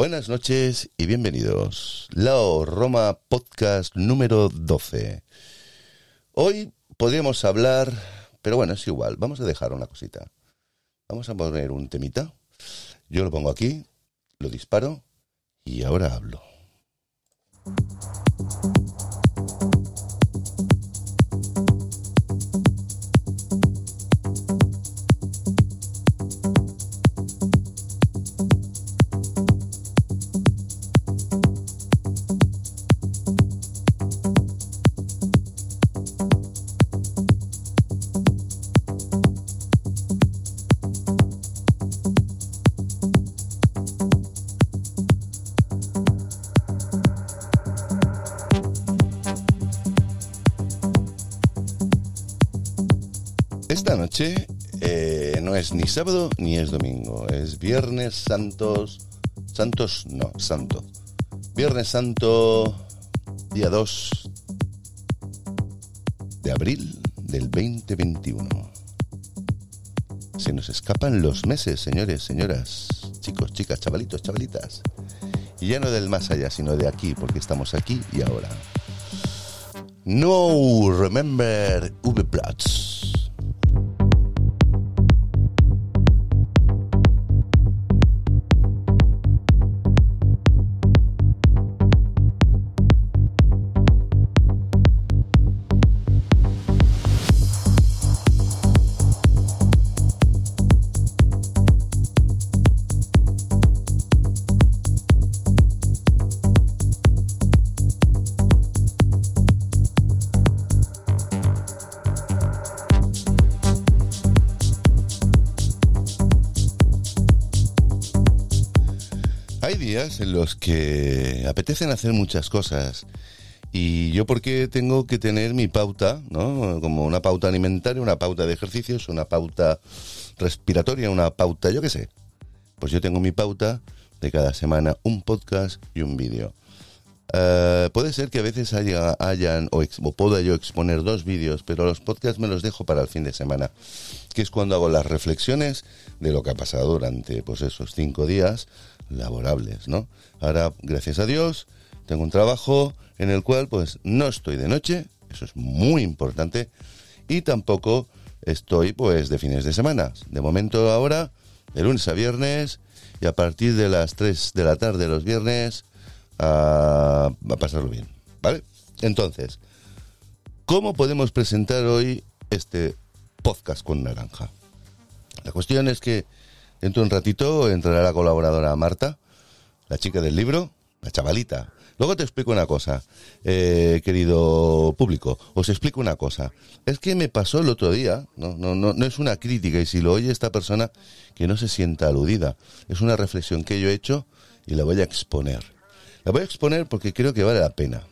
Buenas noches y bienvenidos. Lao Roma Podcast número 12. Hoy podríamos hablar, pero bueno, es igual, vamos a dejar una cosita. Vamos a poner un temita. Yo lo pongo aquí, lo disparo y ahora hablo. Ni sábado ni es domingo, es Viernes Santos. Santos, no, Santo. Viernes Santo, día 2 de abril del 2021. Se nos escapan los meses, señores, señoras, chicos, chicas, chavalitos, chavalitas. Y ya no del más allá, sino de aquí, porque estamos aquí y ahora. No remember V-Plots. Los que apetecen hacer muchas cosas. Y yo porque tengo que tener mi pauta, ¿no? Como una pauta alimentaria, una pauta de ejercicios, una pauta respiratoria, una pauta, yo qué sé. Pues yo tengo mi pauta de cada semana un podcast y un vídeo. Eh, puede ser que a veces haya, hayan o, ex- o pueda yo exponer dos vídeos, pero los podcasts me los dejo para el fin de semana, que es cuando hago las reflexiones de lo que ha pasado durante pues esos cinco días laborables, ¿no? Ahora, gracias a Dios, tengo un trabajo en el cual pues no estoy de noche, eso es muy importante, y tampoco estoy pues de fines de semana. De momento ahora, de lunes a viernes, y a partir de las 3 de la tarde los viernes, a, a pasarlo bien, ¿vale? Entonces, ¿cómo podemos presentar hoy este podcast con naranja? La cuestión es que dentro de un ratito entrará la colaboradora Marta, la chica del libro, la chavalita. Luego te explico una cosa, eh, querido público, os explico una cosa. Es que me pasó el otro día, no, no, no, no es una crítica y si lo oye esta persona que no se sienta aludida, es una reflexión que yo he hecho y la voy a exponer. La voy a exponer porque creo que vale la pena.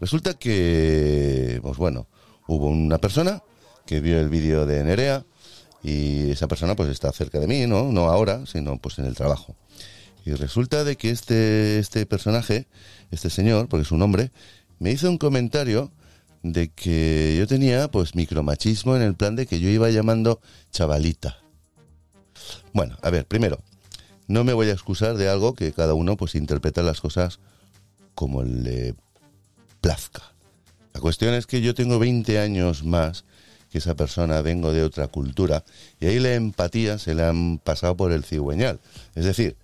Resulta que, pues bueno, hubo una persona que vio el vídeo de Nerea y esa persona pues está cerca de mí, ¿no? No ahora, sino pues en el trabajo. Y resulta de que este, este personaje, este señor, porque es un hombre, me hizo un comentario de que yo tenía pues micromachismo en el plan de que yo iba llamando chavalita. Bueno, a ver, primero, no me voy a excusar de algo que cada uno pues interpreta las cosas como le plazca. La cuestión es que yo tengo 20 años más que esa persona, vengo de otra cultura, y ahí la empatía se le han pasado por el cigüeñal. Es decir,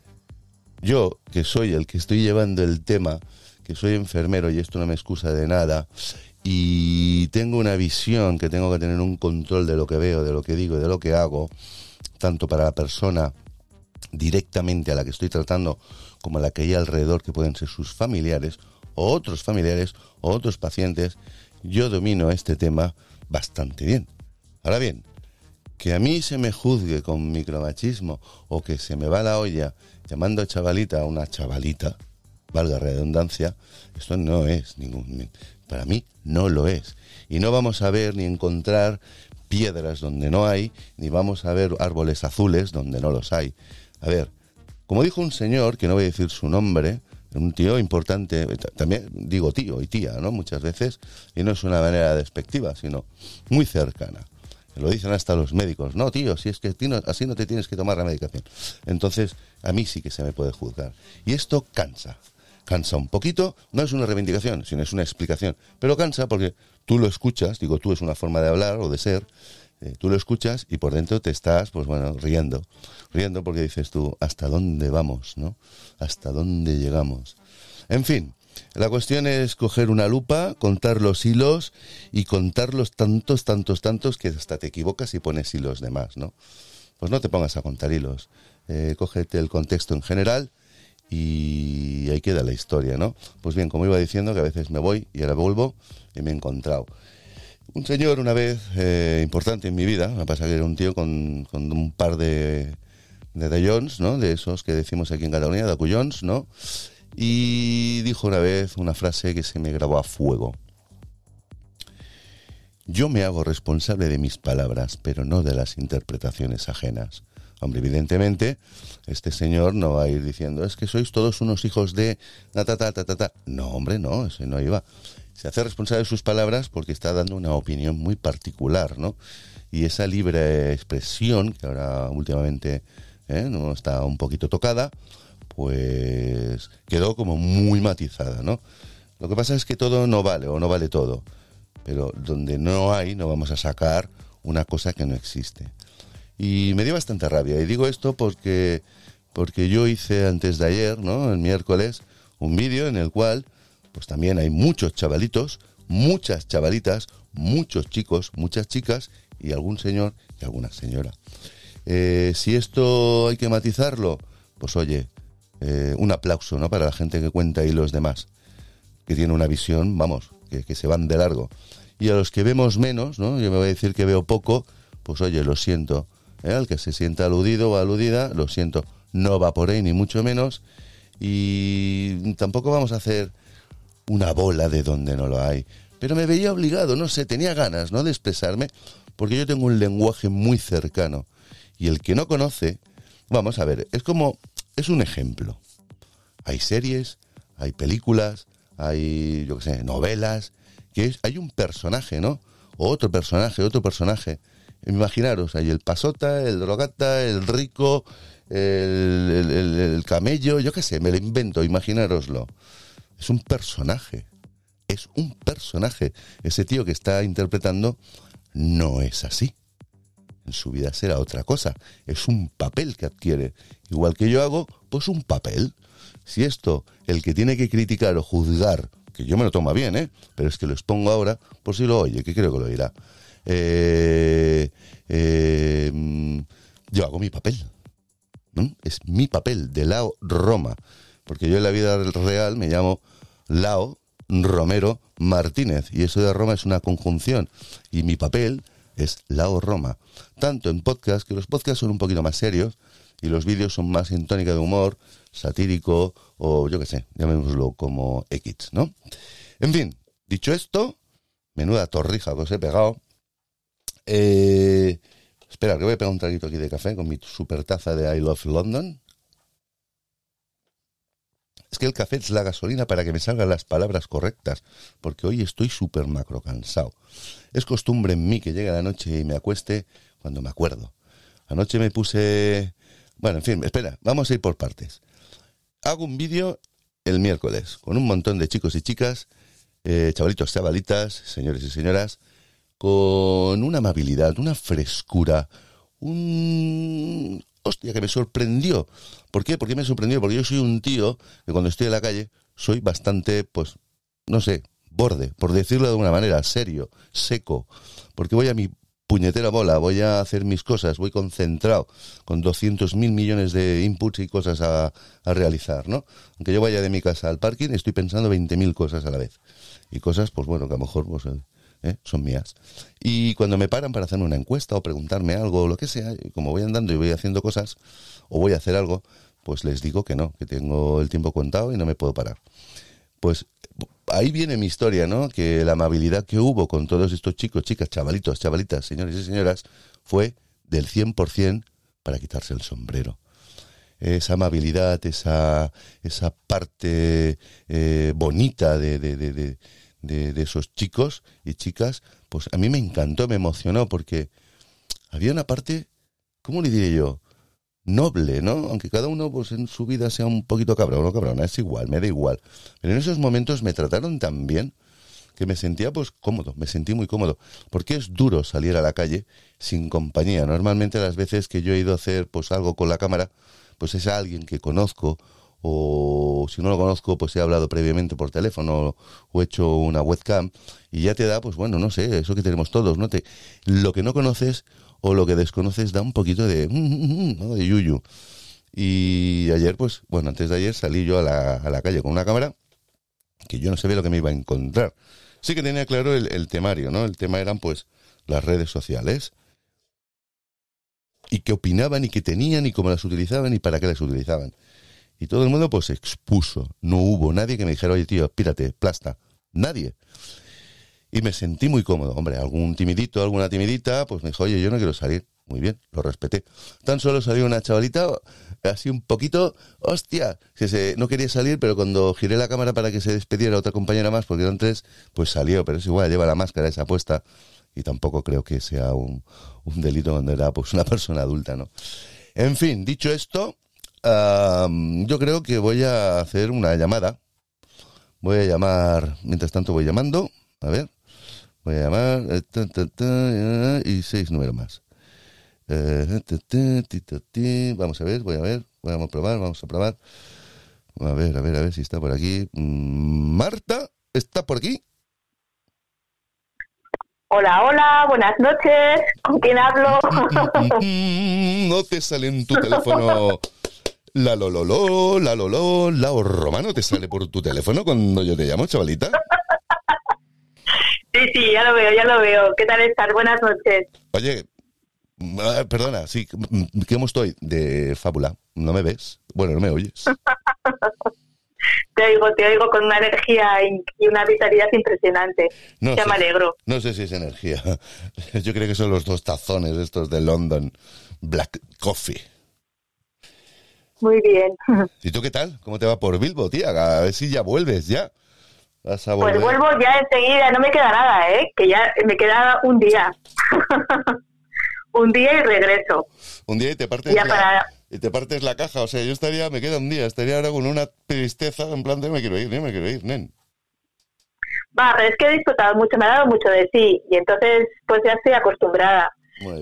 yo, que soy el que estoy llevando el tema, que soy enfermero y esto no me excusa de nada, y tengo una visión que tengo que tener un control de lo que veo, de lo que digo, de lo que hago, tanto para la persona directamente a la que estoy tratando como a la que hay alrededor, que pueden ser sus familiares, o otros familiares, o otros pacientes, yo domino este tema bastante bien. Ahora bien, que a mí se me juzgue con micromachismo o que se me va la olla llamando chavalita a una chavalita, valga redundancia, esto no es ningún... Para mí no lo es. Y no vamos a ver ni encontrar piedras donde no hay, ni vamos a ver árboles azules donde no los hay. A ver, como dijo un señor, que no voy a decir su nombre, un tío importante, también digo tío y tía, ¿no? Muchas veces, y no es una manera despectiva, sino muy cercana. Lo dicen hasta los médicos. No, tío, si es que así no te tienes que tomar la medicación. Entonces, a mí sí que se me puede juzgar. Y esto cansa. Cansa un poquito. No es una reivindicación, sino es una explicación. Pero cansa porque tú lo escuchas. Digo, tú es una forma de hablar o de ser. Eh, tú lo escuchas y por dentro te estás, pues bueno, riendo. Riendo porque dices tú, ¿hasta dónde vamos? ¿No? ¿Hasta dónde llegamos? En fin, la cuestión es coger una lupa, contar los hilos y contarlos tantos, tantos, tantos que hasta te equivocas y pones hilos de más, ¿no? Pues no te pongas a contar hilos. Eh, cógete el contexto en general y ahí queda la historia, ¿no? Pues bien, como iba diciendo, que a veces me voy y ahora vuelvo y me he encontrado. Un señor una vez eh, importante en mi vida, me pasa que era un tío con, un par de, de Jones, ¿no? De esos que decimos aquí en Cataluña, de Acullons, ¿no? y dijo una vez una frase que se me grabó a fuego. Yo me hago responsable de mis palabras, pero no de las interpretaciones ajenas. Hombre, evidentemente, este señor no va a ir diciendo, es que sois todos unos hijos de... Ta, ta, ta, ta, ta. No, hombre, no, ese no iba. Se hace responsable de sus palabras porque está dando una opinión muy particular, ¿no? Y esa libre expresión, que ahora últimamente ¿eh? no está un poquito tocada, pues quedó como muy matizada, ¿no? Lo que pasa es que todo no vale o no vale todo, pero donde no hay no vamos a sacar una cosa que no existe. Y me dio bastante rabia y digo esto porque porque yo hice antes de ayer, ¿no? El miércoles un vídeo en el cual pues también hay muchos chavalitos, muchas chavalitas, muchos chicos, muchas chicas y algún señor y alguna señora. Eh, si esto hay que matizarlo, pues oye, eh, un aplauso ¿no? para la gente que cuenta y los demás, que tiene una visión, vamos, que, se van de largo. Y a los que vemos menos, ¿no? yo me voy a decir que veo poco, pues oye, lo siento. ¿eh? Al que se sienta aludido o aludida, lo siento. No va por ahí, ni mucho menos. Y tampoco vamos a hacer una bola de donde no lo hay. Pero me veía obligado, no sé, tenía ganas, ¿no? De expresarme, porque yo tengo un lenguaje muy cercano. Y el que no conoce, vamos a ver, es como es un ejemplo. Hay series, hay películas, hay, yo qué sé, novelas, que es, hay un personaje, ¿no? O otro personaje, otro personaje. Imaginaros, hay el pasota, el drogata, el rico, el, camello, yo qué sé, me lo invento, imaginároslo. Es un personaje, es un personaje. Ese tío que está interpretando no es así en su vida será otra cosa. Es un papel que adquiere. Igual que yo hago, pues un papel. Si esto, el que tiene que criticar o juzgar, que yo me lo tomo bien, ¿eh? Pero es que lo expongo ahora por si lo oye, que creo que lo oirá. Eh, eh, yo hago mi papel. Es mi papel de Lao Roma. Porque yo en la vida real me llamo Lao Romero Martínez. Y eso de Roma es una conjunción. Y mi papel es Lao Roma. Tanto en podcast, que los podcasts son un poquito más serios y los vídeos son más en tónica de humor, satírico o yo qué sé, llamémoslo como X, ¿no? En fin, dicho esto, menuda torrija que os he pegado. Eh, espera, que voy a pegar un traguito aquí de café con mi super taza de I Love London. Es que el café es la gasolina para que me salgan las palabras correctas, porque hoy estoy súper macro cansado. Es costumbre en mí que llegue la noche y me acueste cuando me acuerdo. Anoche me puse... Bueno, en fin, espera, vamos a ir por partes. Hago un vídeo el miércoles con un montón de chicos y chicas, eh, chavalitos, chavalitas, señores y señoras, con una amabilidad, una frescura, un hostia, que me sorprendió. ¿Por qué? ¿Por qué me sorprendió? Porque yo soy un tío que cuando estoy en la calle soy bastante, pues, no sé, borde, por decirlo de alguna manera, serio, seco, porque voy a mi puñetera bola, voy a hacer mis cosas, voy concentrado, con 200 mil millones de inputs y cosas a, a, realizar, ¿no? Aunque yo vaya de mi casa al parking, estoy pensando 20.000 cosas a la vez. Y cosas, pues bueno, que a lo mejor pues, ¿eh? son mías. Y cuando me paran para hacerme una encuesta o preguntarme algo o lo que sea, como voy andando y voy haciendo cosas o voy a hacer algo, pues les digo que no, que tengo el tiempo contado y no me puedo parar. Pues ahí viene mi historia, ¿no? Que la amabilidad que hubo con todos estos chicos, chicas, chavalitos, chavalitas, señores y señoras, fue del 100% para quitarse el sombrero esa amabilidad, esa, esa parte eh, bonita de, de, de, de, esos chicos y chicas, pues a mí me encantó, me emocionó, porque había una parte, ¿cómo le diré yo? Noble, ¿no? Aunque cada uno pues en su vida sea un poquito cabrón o cabrona, es igual, me da igual. Pero en esos momentos me trataron tan bien que me sentía pues cómodo, me sentí muy cómodo, porque es duro salir a la calle sin compañía. Normalmente las veces que yo he ido a hacer pues algo con la cámara, pues es alguien que conozco o si no lo conozco pues he hablado previamente por teléfono o he hecho una webcam y ya te da pues bueno, no sé, eso que tenemos todos, ¿no? Te, lo que no conoces o lo que desconoces da un poquito de de yuyu. Y ayer pues, bueno, antes de ayer salí yo a la, a la calle con una cámara que yo no sabía lo que me iba a encontrar sí que tenía claro el, temario, ¿no? El tema eran pues las redes sociales. Y qué opinaban y qué tenían y cómo las utilizaban y para qué las utilizaban. Y todo el mundo pues expuso. No hubo nadie que me dijera, oye tío, pírate, plasta. Nadie. Y me sentí muy cómodo. Hombre, algún timidito, alguna timidita, pues me dijo, oye, yo no quiero salir. Muy bien, lo respeté. Tan solo salió una chavalita así un poquito, hostia, que se, no quería salir, pero cuando giré la cámara para que se despediera otra compañera más, porque eran tres, pues salió, pero es igual, lleva la máscara esa puesta y tampoco creo que sea un, un delito cuando era pues una persona adulta, ¿no? En fin, dicho esto, yo creo que voy a hacer una llamada. Voy a llamar, mientras tanto voy llamando, a ver, voy a llamar, eh, y seis números más. Eh, vamos a ver, voy a ver, vamos a probar, vamos a probar. A ver, a ver, a ver si está por aquí. Mm, Marta, ¿está por aquí? Hola, hola, buenas noches. ¿Con quién hablo? no te sale en tu teléfono la lololo, la loló, la romano te sale por tu teléfono cuando yo te llamo, chavalita. Sí, sí, ya lo veo, ya lo veo. ¿Qué tal estás? Buenas noches. Oye, Ah, perdona, sí, ¿cómo estoy? De fábula. ¿No me ves? Bueno, no me oyes. te oigo, te oigo con una energía y una vitalidad impresionante. No ya me alegro. No sé si es energía. Yo creo que son los dos tazones estos de London Black Coffee. Muy bien. ¿Y tú qué tal? ¿Cómo te va por Bilbo, tía? A ver si ya vuelves, ya. Vas a Pues vuelvo ya enseguida, no me queda nada, ¿eh? Que ya me queda un día. un día y regreso. Un día y te partes, la, y te partes la caja. O sea, yo estaría, me queda un día, estaría ahora con una tristeza en plan de me quiero ir, me quiero ir, nen. Va, es que he disfrutado mucho, me ha dado mucho de sí y entonces pues ya estoy acostumbrada.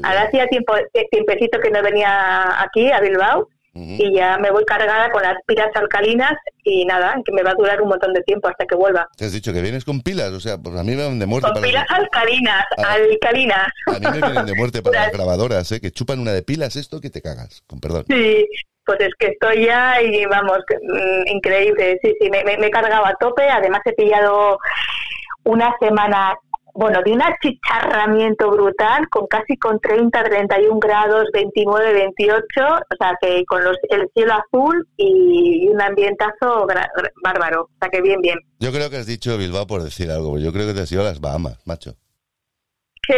Ahora hacía tiempo, tiempecito que no venía aquí a Bilbao y ya me voy cargada con las pilas alcalinas y nada, que me va a durar un montón de tiempo hasta que vuelva. Te has dicho que vienes con pilas, o sea, pues a mí me van de muerte. Con pilas alcalinas, alcalinas. A mí me vienen de muerte para las grabadoras, ¿eh? que chupan una de pilas esto que te cagas, con perdón. Sí, pues es que estoy ya y vamos, mm, increíble, sí, sí, me, me he cargado a tope, además he pillado una semana bueno, de un achicharramiento brutal, con casi con 30, 31 grados, 29, 28, o sea que con los, el cielo azul y un ambientazo bárbaro, o sea que bien, bien. Yo creo que has dicho Bilbao por decir algo, yo creo que te has ido a las Bahamas, macho.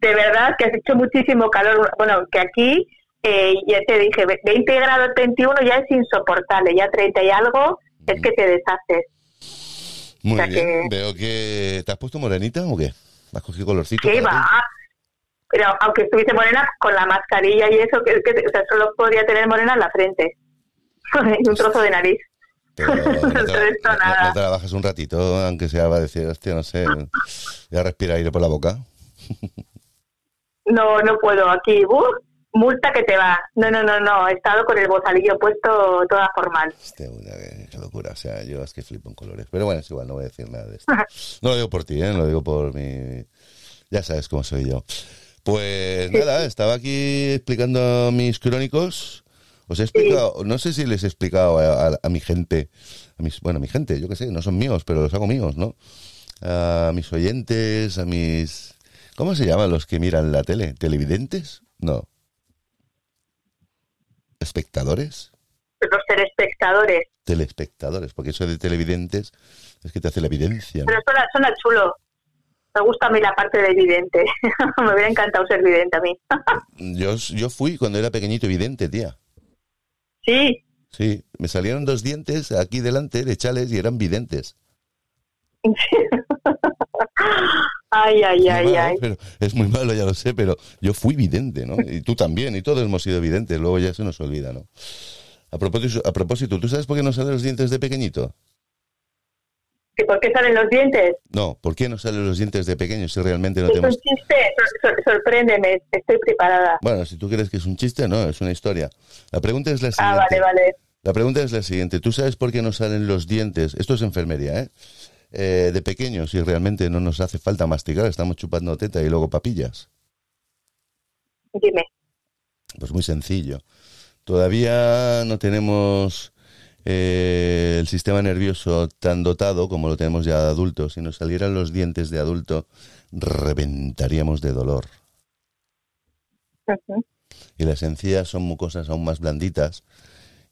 de verdad que has hecho muchísimo calor, bueno, que aquí, eh, ya te dije, 20 grados 21 ya es insoportable, ya 30 y algo es que te deshaces. Muy bien. Veo que. ¿Te has puesto morenita o qué? ¿Has cogido colorcito? Sí, va. Pero aunque estuviese morena, con la mascarilla y eso, que, que o sea, solo podría tener morena en la frente. y un trozo de nariz. Pero no, te, trabajas un ratito, aunque sea va a decir, hostia, no sé, voy a respirar aire por la boca. no, no puedo. Aquí, uh, multa que te va. No, no, no, no. He estado con el bozalillo puesto toda formal. Hostia, qué, locura. O sea, yo es que flipo en colores. Pero bueno, es igual, no voy a decir nada de esto. No lo digo por ti, ¿eh? Lo digo por mi... Ya sabes cómo soy yo. Pues nada, estaba aquí explicando mis crónicos. Os he explicado, no sé si les he explicado a, mi gente, a mis, bueno, a mi gente, yo qué sé, no son míos, pero los hago míos, ¿no? A mis oyentes, a mis... ¿Cómo se llaman los que miran la tele? ¿Televidentes? No espectadores? Los telespectadores. Telespectadores, porque eso de televidentes es que te hace la evidencia. Pero suena, chulo. Me gusta a mí la parte de evidente. Me hubiera encantado ser vidente a mí. yo, yo fui cuando era pequeñito evidente, tía. Sí. Sí, me salieron dos dientes aquí delante de chales y eran videntes. Ay, ay, ay, ay. Pero es muy malo, ya lo sé, pero yo fui vidente, ¿no? Y tú también, y todos hemos sido videntes, luego ya se nos olvida, ¿no? A propósito, a propósito, ¿tú sabes por qué no salen los dientes de pequeñito? ¿Y por qué salen los dientes? No, ¿por qué no salen los dientes de pequeño si realmente no Es tenemos... un chiste, sor- sor- sorpréndeme, estoy preparada. Bueno, si tú crees que es un chiste, no, es una historia. La pregunta es la Ah, siguiente. vale, vale. La pregunta es la siguiente. ¿Tú sabes por qué no salen los dientes? Esto es enfermería, ¿eh? Eh, de pequeños y realmente no nos hace falta masticar, estamos chupando teta y luego papillas. Dime. Pues muy sencillo. Todavía no tenemos eh, el sistema nervioso tan dotado como lo tenemos ya de adultos. Si nos salieran los dientes de adulto, reventaríamos de dolor. Y las encías son mucosas aún más blanditas.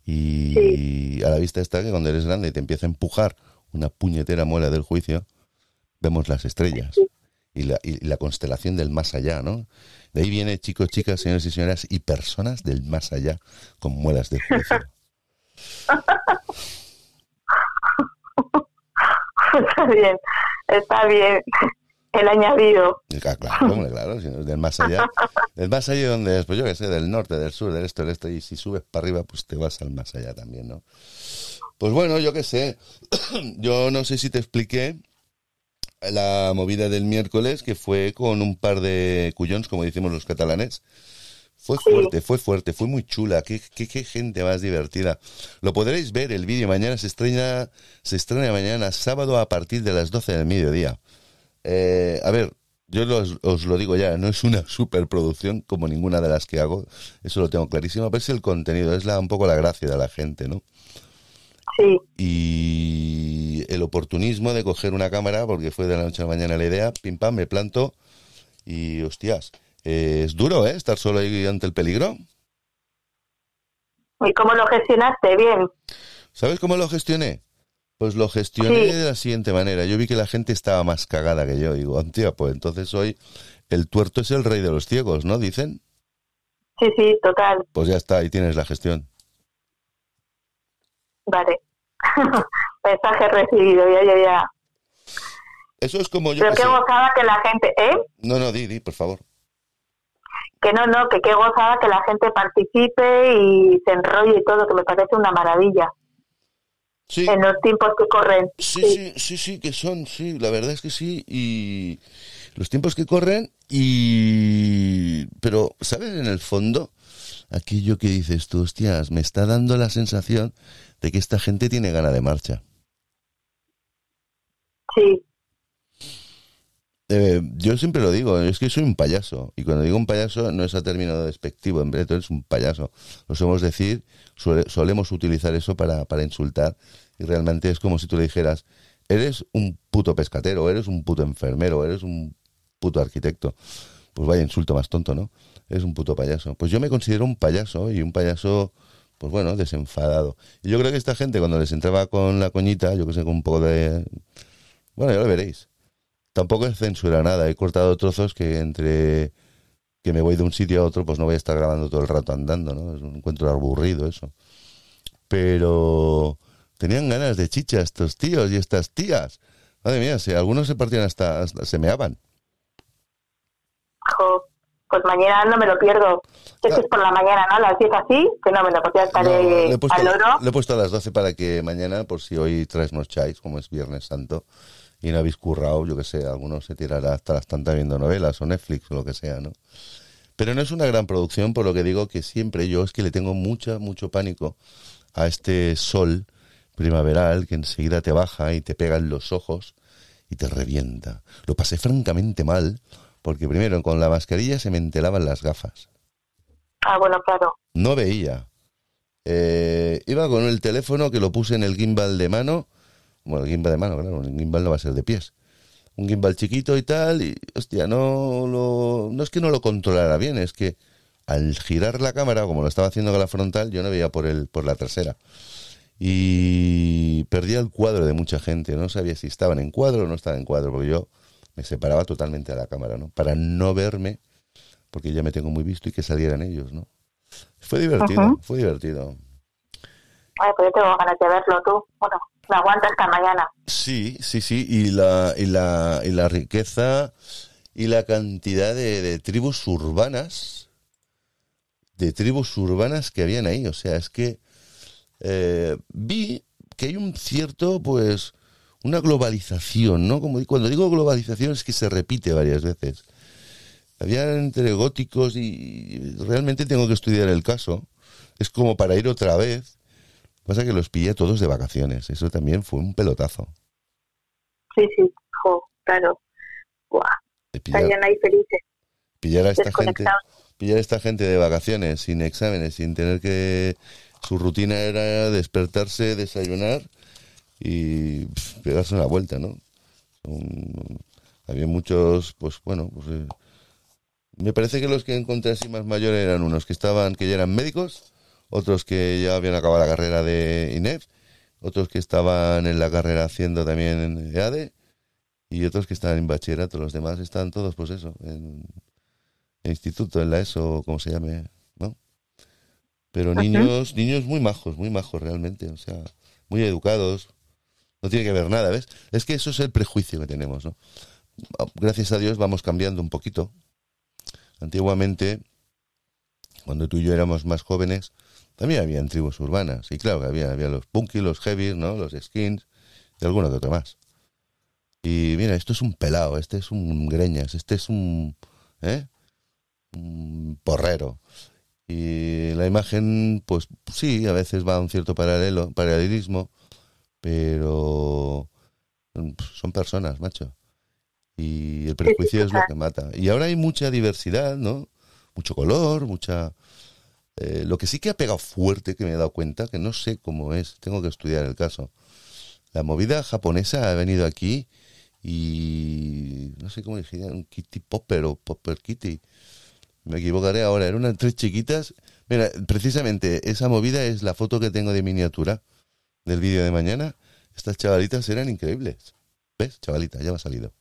Y a la vista está que cuando eres grande y te empieza a empujar una puñetera muela del juicio, vemos las estrellas y la, y la constelación del más allá, ¿no? De ahí viene, chicos, chicas, señores y señoras, y personas del más allá con muelas de juicio. Está bien, está bien. El añadido. Claro, claro, hombre, claro, si no es del más allá. Del más allá donde es, pues yo que sé, del norte, del sur, del este, del este, y si subes para arriba, pues te vas al más allá también, ¿no? Pues bueno, yo qué sé, yo no sé si te expliqué la movida del miércoles, que fue con un par de cuyons, como decimos los catalanes. Fue fuerte, fue fuerte, fue muy chula, qué, qué, qué gente más divertida. Lo podréis ver, el vídeo mañana se estrena, se estrena mañana, sábado a partir de las 12 del mediodía. Eh, a ver, yo los- os lo digo ya, no es una superproducción como ninguna de las que hago, eso lo tengo clarísimo, pero es el contenido, es la, un poco la gracia de la gente, ¿no? Sí, Y el oportunismo de coger una cámara, porque fue de la noche a la mañana la idea, pim pam, me planto y hostias, eh, es duro, ¿eh? Estar solo ahí ante el peligro. ¿y cómo lo gestionaste? Bien. ¿Sabes cómo lo gestioné? Pues lo gestioné Sí. de la siguiente manera. Yo vi que la gente estaba más cagada que yo. Digo, hostia, pues entonces hoy el tuerto es el rey de los ciegos, ¿no? Dicen. Sí, sí, total. Pues ya está, ahí tienes la gestión. Vale. Mensaje recibido, ya, ya, ya. Eso es como yo Pero que qué sé. gozada que la gente, ¿eh? No, no, di, di, por favor. Que no, no, que qué gozada que la gente participe y se enrolle y todo, que me parece una maravilla Sí, en los tiempos que corren. sí, sí, sí, sí, que son, sí, la verdad es que sí. Y los tiempos que corren y... Pero, ¿sabes? En el fondo, aquello que dices tú, hostias, me está dando la sensación de que esta gente tiene gana de marcha. Sí, Eh, yo siempre lo digo, es que soy un payaso. Y cuando digo un payaso no es a término despectivo, en verdad es un payaso. Lo solemos decir, solemos utilizar eso para, para insultar. Y realmente es como si tú le dijeras, eres un puto pescatero, eres un puto enfermero, eres un puto arquitecto. Pues vaya insulto más tonto, ¿no? Eres un puto payaso. Pues yo me considero un payaso y un payaso, pues bueno, desenfadado. Y yo creo que esta gente cuando les entraba con la coñita, yo que sé, con un poco de... Bueno, ya lo veréis. Tampoco es censura nada, he cortado trozos que entre que me voy de un sitio a otro, pues no voy a estar grabando todo el rato andando, ¿no? Es un encuentro aburrido eso. Pero tenían ganas de chicha estos tíos y estas tías. Madre mía, si algunos se partían hasta, hasta se meaban. Pues mañana no me lo pierdo. Claro. es por la mañana, ¿no? A las 10 así, fenómeno, pues ya No, estaré puesto, al oro. le he puesto a las 12 para que mañana, por si hoy traes cháis, como es Viernes Santo, y no habéis currado, yo que sé, algunos se tirará hasta las tantas viendo novelas o Netflix o lo que sea, ¿no? Pero no es una gran producción, por lo que digo que siempre yo es que le tengo mucha, mucho pánico a este sol primaveral que enseguida te baja y te pega en los ojos y te revienta. Lo pasé francamente mal, porque primero con la mascarilla se me entelaban las gafas Ah, bueno, claro. no veía. Eh, iba con el teléfono que lo puse en el gimbal de mano. Bueno, el gimbal de mano, claro, el gimbal no va a ser de pies. Un gimbal chiquito y tal, y hostia, no lo, no es que no lo controlara bien, es que al girar la cámara, como lo estaba haciendo con la frontal, yo no veía por el, por la trasera. Y perdía el cuadro de mucha gente, no sabía si estaban en cuadro o no estaban en cuadro, porque yo me separaba totalmente de la cámara, ¿no? Para no verme, porque ya me tengo muy visto y que salieran ellos, ¿no? Fue divertido, fue divertido. Ay, pues yo tengo ganas de verlo tú. Bueno, me aguanta hasta mañana. Sí, sí, sí, y la, y la, y la riqueza y la cantidad de, de tribus urbanas, de tribus urbanas que habían ahí. O sea, es que eh, vi que hay un cierto, pues, una globalización, ¿no? Como cuando digo globalización es que se repite varias veces. Había entre góticos y realmente tengo que estudiar el caso. Es como para ir otra vez. Pasa que los pillé todos de vacaciones. Eso también fue un pelotazo. Sí, sí, jo, claro. Buah, estarían ahí felices, pillar a esta gente, pillar a esta gente de vacaciones, sin exámenes, sin tener que su rutina era despertarse, desayunar y pegarse una vuelta, ¿no? Son- había muchos, pues bueno, pues eh, me parece que los que encontré así más mayores eran unos que estaban, que ya eran médicos, otros que ya habían acabado la carrera de INEF, otros que estaban en la carrera haciendo también EADE y otros que estaban en bachillerato. Los demás están todos, pues eso, en el instituto, en la ESO, como se llame, ¿no? Pero Ajá. niños, niños muy majos, muy majos realmente, o sea, muy educados. No tiene que ver nada, ¿ves? Es que eso es el prejuicio que tenemos, ¿no? Gracias a Dios vamos cambiando un poquito. Antiguamente, cuando tú y yo éramos más jóvenes, también había tribus urbanas. Y claro que había, había los punky, los heavy, ¿no? Los skins y alguno que otro más. Y mira, esto es un pelado, este es un greñas, este es un, ¿eh? un porrero. Y la imagen, pues sí, a veces va a un cierto paralelo, paralelismo, pero son personas, macho. Y el prejuicio es lo que mata. Y ahora hay mucha diversidad, ¿no? Mucho color, mucha... eh, lo que sí que ha pegado fuerte, que me he dado cuenta, que no sé cómo es, tengo que estudiar el caso. La movida japonesa ha venido aquí y no sé cómo dije, un kitty popper o popper kitty. Me equivocaré ahora, eran unas tres chiquitas. Mira, precisamente esa movida es la foto que tengo de miniatura del vídeo de mañana. Estas chavalitas eran increíbles. ¿Ves? Chavalita, ya me ha salido.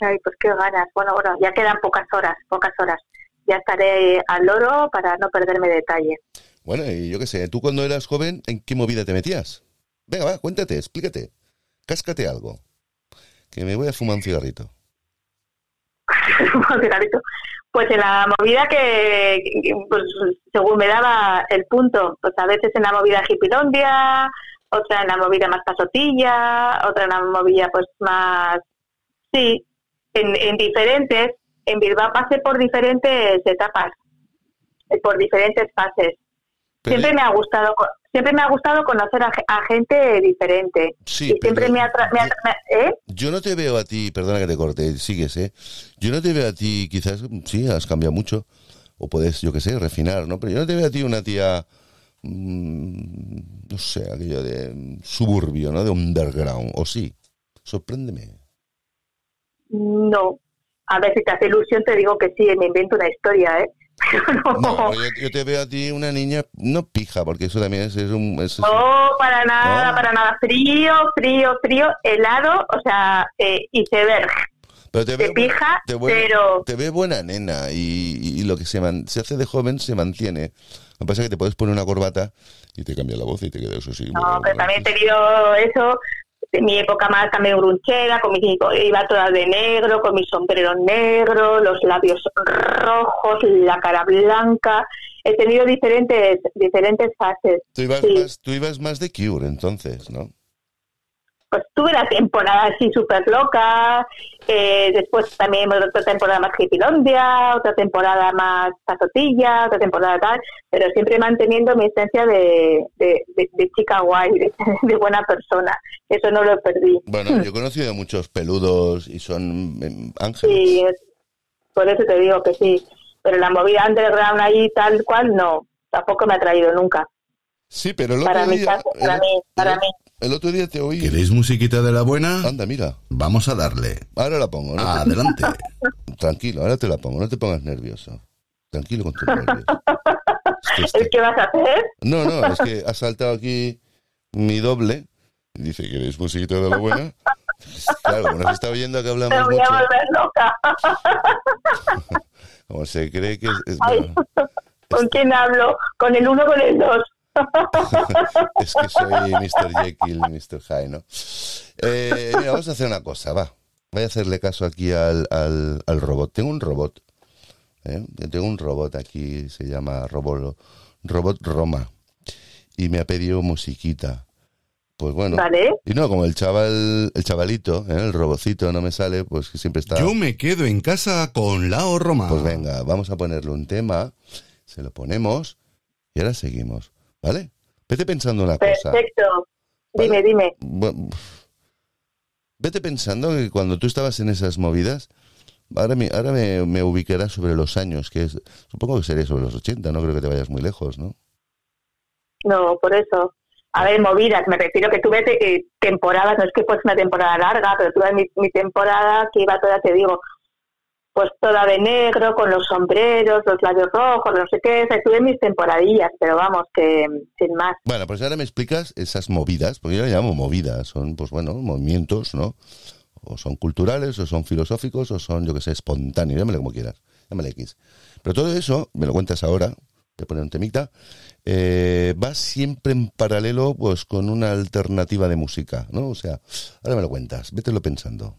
Ay, pues qué ganas. Bueno, bueno, ya quedan pocas horas, pocas horas. Ya estaré al loro para no perderme detalle. Bueno, y yo qué sé, tú cuando eras joven, ¿en qué movida te metías? Venga, va, cuéntate, explícate. Cáscate algo. Que me voy a fumar un cigarrito. Pues en la movida que, pues, según me daba el punto, pues a veces en la movida hipilondia, otra en la movida más pasotilla, otra en la movida pues más, sí, en, en diferentes, en Bilbao pasé por diferentes etapas, por diferentes fases. Pero- siempre me ha gustado, siempre me ha gustado conocer a, ge- a gente diferente. Sí, y siempre me ha, ¿eh? Yo no te veo a ti, perdona que te corte, sigues, ¿eh? Yo no te veo a ti, quizás, sí, has cambiado mucho, o puedes, yo qué sé, refinar, ¿no? Pero yo no te veo a ti una tía, mm, no sé, aquello de mm, suburbio, ¿no? De underground, o sí. Sorpréndeme. No. A ver si te hace ilusión, te digo que sí, me invento una historia, ¿eh? No, No, yo, yo te veo a ti una niña, no pija, porque eso también es, es un... es- es- No, para nada, No. para nada. Frío, frío, frío, helado, o sea, eh, iceberg. pero te Te veo, pija, te veo- pero te ve buena nena y, y lo que se, man- se hace de joven se mantiene. Lo que pasa es que te puedes poner una corbata y te cambia la voz y te quedas así. no, bueno, pero también he pues- tenido eso, de mi época más también grunchera, con mis, iba toda de negro, con mi sombrero negro, los labios rojos, la cara blanca. He tenido diferentes diferentes fases. Tú ibas, Sí. más, tú ibas más de Cure entonces, ¿no? Pues tuve la temporada así súper loca, eh, después también otra temporada más hipilondia, otra temporada más pasotilla, otra temporada tal, pero siempre manteniendo mi esencia de, de, de- de chica guay, de, de buena persona. Eso no lo perdí. Bueno, yo he conocido muchos peludos y son em, ángeles. Sí, es- por eso te digo que sí. Pero la movida underground ahí tal cual, no, tampoco me ha traído nunca. Sí, pero el otro Para mi caso, para el- mí, para el- mí. El otro día te oí... ¿Queréis musiquita de la buena? Anda, mira. Vamos a darle. Ahora la pongo. ¿no? Adelante. Tranquilo, ahora te la pongo. No te pongas nervioso. Tranquilo con tus nervios. Es que ¿El este- qué vas a hacer? No, no, es que ha saltado aquí mi doble. Y dice, ¿queréis musiquita de la buena? Claro, como nos está oyendo que Me hablamos voy a mucho, volver loca. como se cree que es... es- Ay. bueno, ¿Con quién hablo? ¿Con el uno o con el dos? es que soy Mr. Jekyll, Mr. Hyde, ¿no? Eh, mira, vamos a hacer una cosa, va. Voy a hacerle caso aquí al, al, al robot. Tengo un robot. ¿eh? Yo Tengo un robot aquí, se llama Robot, robot Roma. Y me ha pedido musiquita. Pues bueno. Vale. Y no, como el chaval, el chavalito, ¿eh? el robocito no me sale, pues que siempre está. Yo me quedo en casa con Lao Roma. Pues venga, vamos a ponerle un tema, se lo ponemos y ahora seguimos, ¿vale? Vete pensando una cosa. Perfecto. Dime, Vale. dime. Vete pensando que cuando tú estabas en esas movidas, ahora me, ahora me, me ubicarás sobre los años, que es, supongo que sería sobre los 80, no creo que te vayas muy lejos, ¿no? No, por eso. A ver, movidas, me refiero que tuve eh, temporadas, no es que fuese una temporada larga, pero tuve mi, mi temporada que iba toda, te digo, pues toda de negro, con los sombreros, los labios rojos, no sé qué, o sea, tuve mis temporadillas, pero vamos, que sin más. Bueno, pues ahora me explicas esas movidas, porque yo le llamo movidas, son, pues bueno, movimientos, ¿no? O son culturales, o son filosóficos, o son, yo que sé, espontáneos, llámale como quieras, llámale X. Pero todo eso, me lo cuentas ahora, te poner un temita, eh, va siempre en paralelo, pues con una alternativa de música, ¿no? O sea, ahora me lo cuentas, vételo pensando.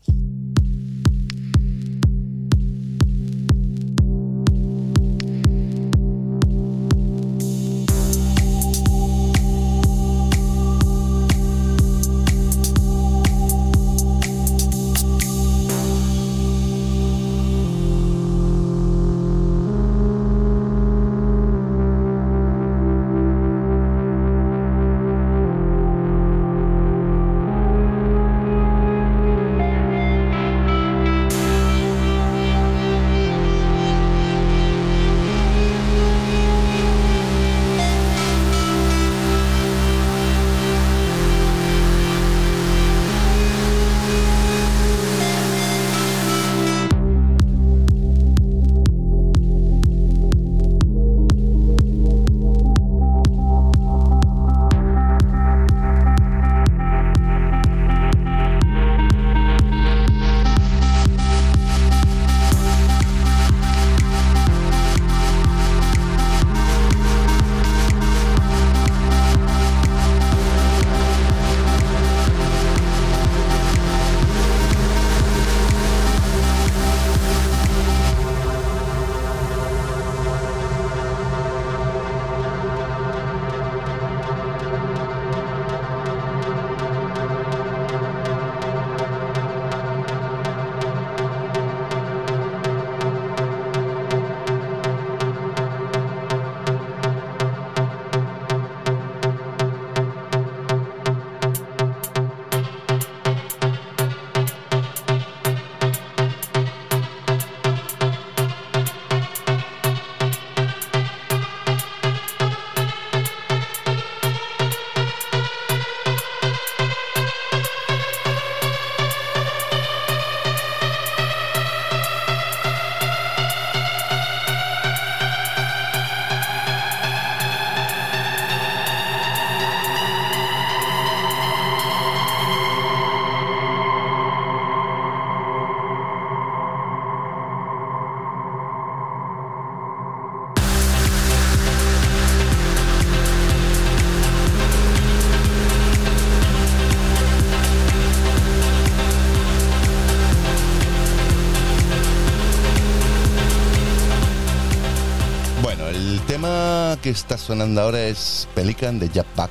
Está sonando ahora es Pelican de Jack Buck.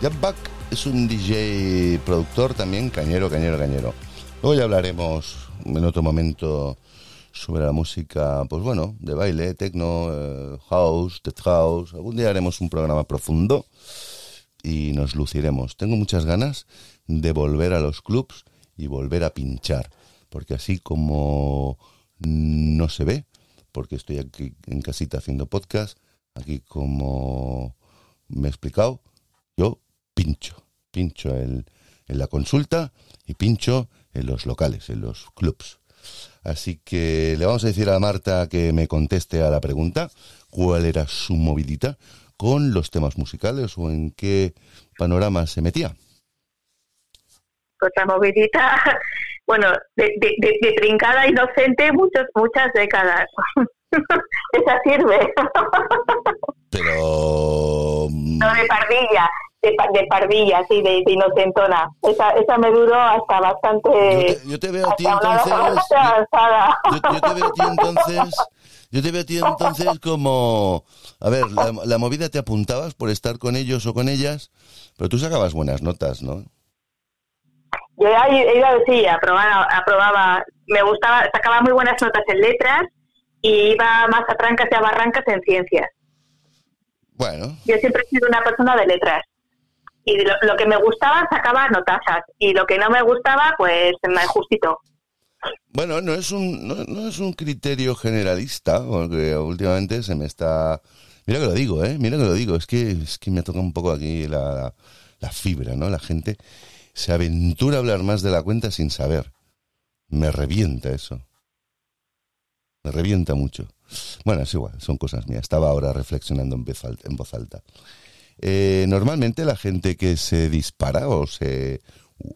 Jack Buck es un DJ productor también, cañero, cañero, cañero. Luego ya hablaremos en otro momento sobre la música, pues bueno, de baile, techno, eh, house, tech house. Algún día haremos un programa profundo y nos luciremos. Tengo muchas ganas de volver a los clubs y volver a pinchar, porque así como no se ve, porque estoy aquí en casita haciendo podcast, aquí como me he explicado, yo pincho, pincho en, en la consulta y pincho en los locales, en los clubs. Así que le vamos a decir a Marta que me conteste a la pregunta cuál era su movidita con los temas musicales o en qué panorama se metía. Pues la movidita, bueno, de, de, de, de trincada inocente muchos, muchas décadas. Esa sirve. Pero No, de pardilla, de, de pardilla, sí, de, de, inocentona. Esa, esa me duró hasta bastante... Yo te, veo a ti entonces... Yo, yo, te veo a ti entonces... Yo te veo a ti entonces como... A ver, la, la movida te apuntabas por estar con ellos o con ellas, pero tú sacabas buenas notas, ¿no? Yo iba decir, aprobaba, aprobaba, me gustaba, sacaba muy buenas notas en letras y iba más a trancas y a barrancas en ciencias. Bueno. Yo siempre he sido una persona de letras. Y lo, que me gustaba sacaba notazas y lo que no me gustaba, pues me justito. Bueno, no es un no, es un criterio generalista, porque últimamente se me está Mira que lo digo, ¿eh? Mira que lo digo, es que es que me toca un poco aquí la, la fibra, ¿no? La gente se aventura a hablar más de la cuenta sin saber. Me revienta eso. Me revienta mucho. Bueno, es igual, son cosas mías. Estaba ahora reflexionando en voz alta. En voz alta. Eh, normalmente la gente que se dispara o se,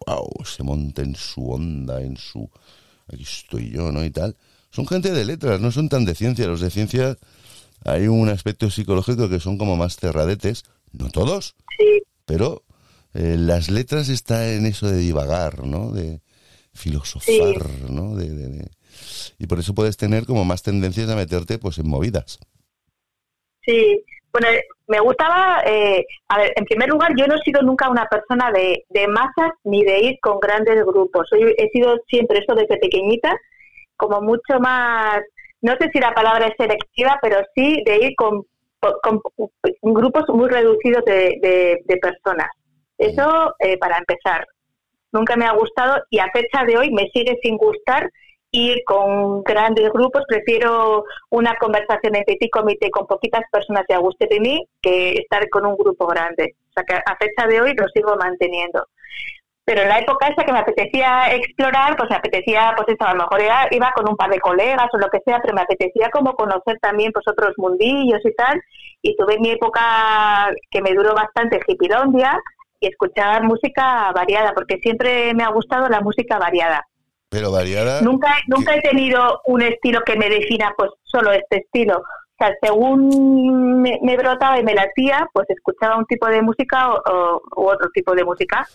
wow, se monta en su onda, en su, aquí estoy yo, ¿no? Y tal, son gente de letras, no son tan de ciencia. Los de ciencia hay un aspecto psicológico que son como más cerradetes, no todos, pero eh, las letras están en eso de divagar, ¿no? De filosofar, ¿no? De, y por eso puedes tener como más tendencias a meterte pues en movidas. Sí, bueno, me gustaba, eh, a ver, en primer lugar, yo no he sido nunca una persona de, de masas ni de ir con grandes grupos. Soy, he sido siempre eso desde pequeñita, como mucho más, no sé si la palabra es selectiva, pero sí de ir con, con, grupos muy reducidos de, de personas. Eso eh, para empezar. Nunca me ha gustado y a fecha de hoy me sigue sin gustar ir con grandes grupos. Prefiero una conversación en petit comité con poquitas personas y a gusto de mí que estar con un grupo grande. O sea que a fecha de hoy lo sigo manteniendo. Pero en la época esa que me apetecía explorar, pues me apetecía, pues eso, a lo mejor iba con un par de colegas o lo que sea, pero me apetecía como conocer también pues otros mundillos y tal. Y tuve mi época que me duró bastante hippirondia, escuchar música variada, porque siempre me ha gustado la música variada. Pero variada. Nunca, nunca he tenido un estilo que me defina, pues solo este estilo. O sea, según me, brotaba y me latía, pues escuchaba un tipo de música o, u otro tipo de música.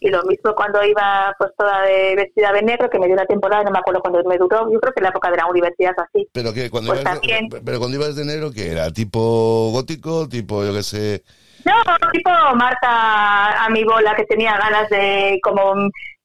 Y lo mismo cuando iba pues toda de vestida de negro, que me dio una temporada, no me acuerdo cuándo me duró, yo creo que en la época de la universidad así. Pero que cuando, pues ibas, de, pero cuando ibas de negro, que era? ¿Tipo gótico? ¿Tipo, yo qué sé, no, tipo Marta a mi bola, que tenía ganas de como,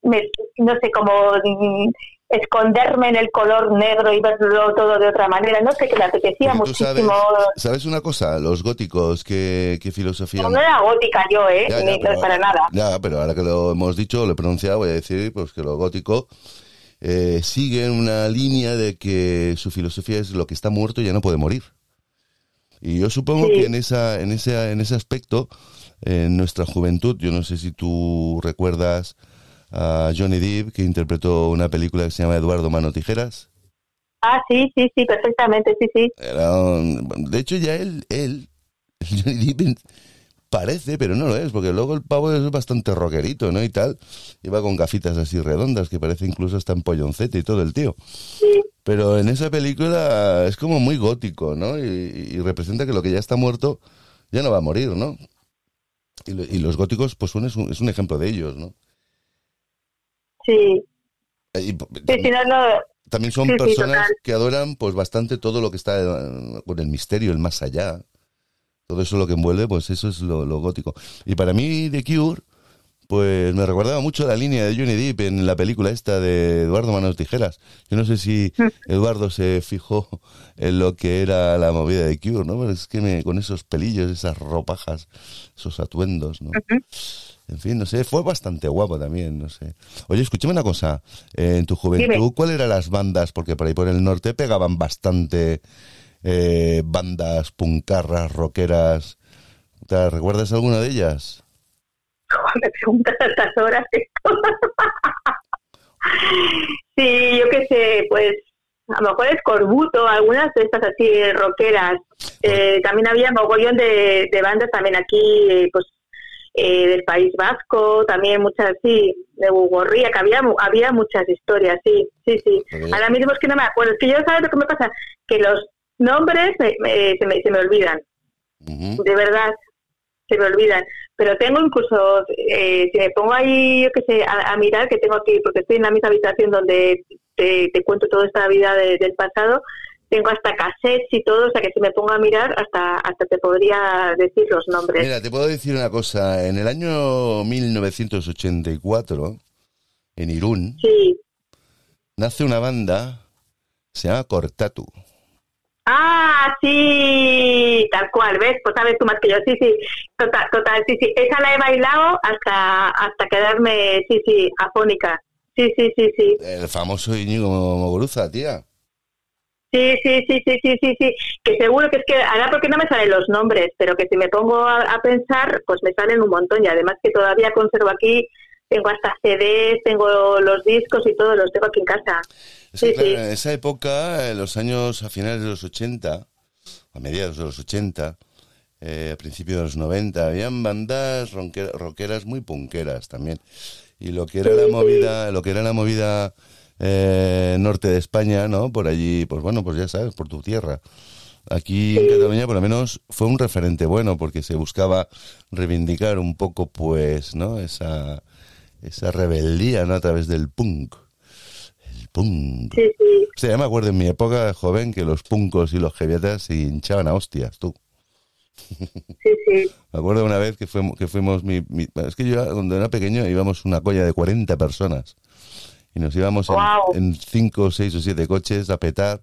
no sé, como mm, esconderme en el color negro y verlo todo de otra manera. No sé, que le apetecía muchísimo. Sabes, una cosa? Los góticos, ¿qué, filosofía? No, era gótica yo, ¿eh? Ni para nada. Ya, pero ahora que lo hemos dicho, lo he pronunciado, voy a decir pues que lo gótico eh, sigue una línea de que su filosofía es lo que está muerto ya no puede morir. Y yo supongo que en, esa, en, ese, en ese aspecto, en nuestra juventud, yo no sé si tú recuerdas a Johnny Depp, que interpretó una película que se llama Eduardo Mano Tijeras. Ah, sí, sí, sí, perfectamente, sí, sí. de hecho, ya él, él, Johnny Depp parece, pero no lo es, porque luego el pavo es bastante rockerito, ¿no? Y tal. Lleva con gafitas así redondas, que parece incluso hasta en polloncete y todo el tío. Sí. Pero en esa película es como muy gótico, ¿no? Y, representa que lo que ya está muerto ya no va a morir, ¿no? Y, los góticos, pues es un, es un ejemplo de ellos, ¿no? Sí. también, son personas que adoran pues bastante todo lo que está eh, con el misterio, el más allá. Todo eso lo que envuelve, pues eso es lo, lo gótico. Y para mí, The Cure pues me recordaba mucho la línea de Johnny Depp en la película esta de Eduardo Manos Tijeras. Yo no sé si Eduardo se fijó en lo que era la movida de Cure, ¿no? Pero es que me, con esos pelillos, esas ropajas, esos atuendos, ¿no? En fin, no sé, fue bastante guapo también, no sé. Oye, escúchame una cosa, eh, en tu juventud, ¿cuáles eran las bandas? Porque por ahí por el norte pegaban bastante eh, bandas puncarras, rockeras. ¿Te recuerdas alguna de ellas? me preguntas a estas horas sí, yo qué sé, pues a lo mejor es Corbuto, algunas de estas así rockeras. Eh, también había mogollón de, de bandas también aquí, eh, pues eh, del País Vasco, también muchas, sí, de Bugorría, que había, había muchas historias, sí, sí, sí. Ahora mismo es que no me acuerdo, es que yo sabes lo que me pasa, que los nombres se, me, se me olvidan, de verdad. se me olvidan. Pero tengo incluso, eh, si me pongo ahí, yo qué sé, a, mirar, que tengo aquí, porque estoy en la misma habitación donde te, cuento toda esta vida del pasado, tengo hasta cassettes y todo, o sea que si me pongo a mirar, hasta, hasta te podría decir los nombres. Mira, te puedo decir una cosa. En el año 1984, en Irún, sí. nace una banda, se llama Cortatu. Ah, sí, tal cual, ¿ves? Pues sabes tú más que yo, sí, sí, total, total, sí, sí. Esa la he bailado hasta, hasta quedarme, sí, sí, afónica. Sí, sí, sí, sí. El famoso Íñigo Moguruza, tía. Sí, sí, sí, sí, sí, sí, sí. Que seguro que es que ahora porque no me salen los nombres, pero que si me pongo a, pensar, pues me salen un montón y además que todavía conservo aquí, tengo hasta CDs, tengo los discos y todo, los tengo aquí en casa. Sí, sí. En esa época, en los años a finales de los 80, a mediados de los 80, eh, a principios de los 90, habían bandas rockeras muy punqueras también. Y lo que era la movida, lo que era la movida eh, norte de España, ¿no? Por allí, pues bueno, pues ya sabes, por tu tierra. Aquí en Cataluña, por lo menos, fue un referente bueno porque se buscaba reivindicar un poco, pues, ¿no? Esa, esa rebeldía, ¿no? A través del punk. El punk. Sí, sí. O sea, ya me acuerdo en mi época joven que los punkos y los jevietas se hinchaban a hostias, tú. Sí, sí. Me acuerdo una vez que fuimos, que fuimos mi, es que yo cuando era pequeño íbamos una colla de 40 personas y nos íbamos en, cinco, seis o siete coches a petar.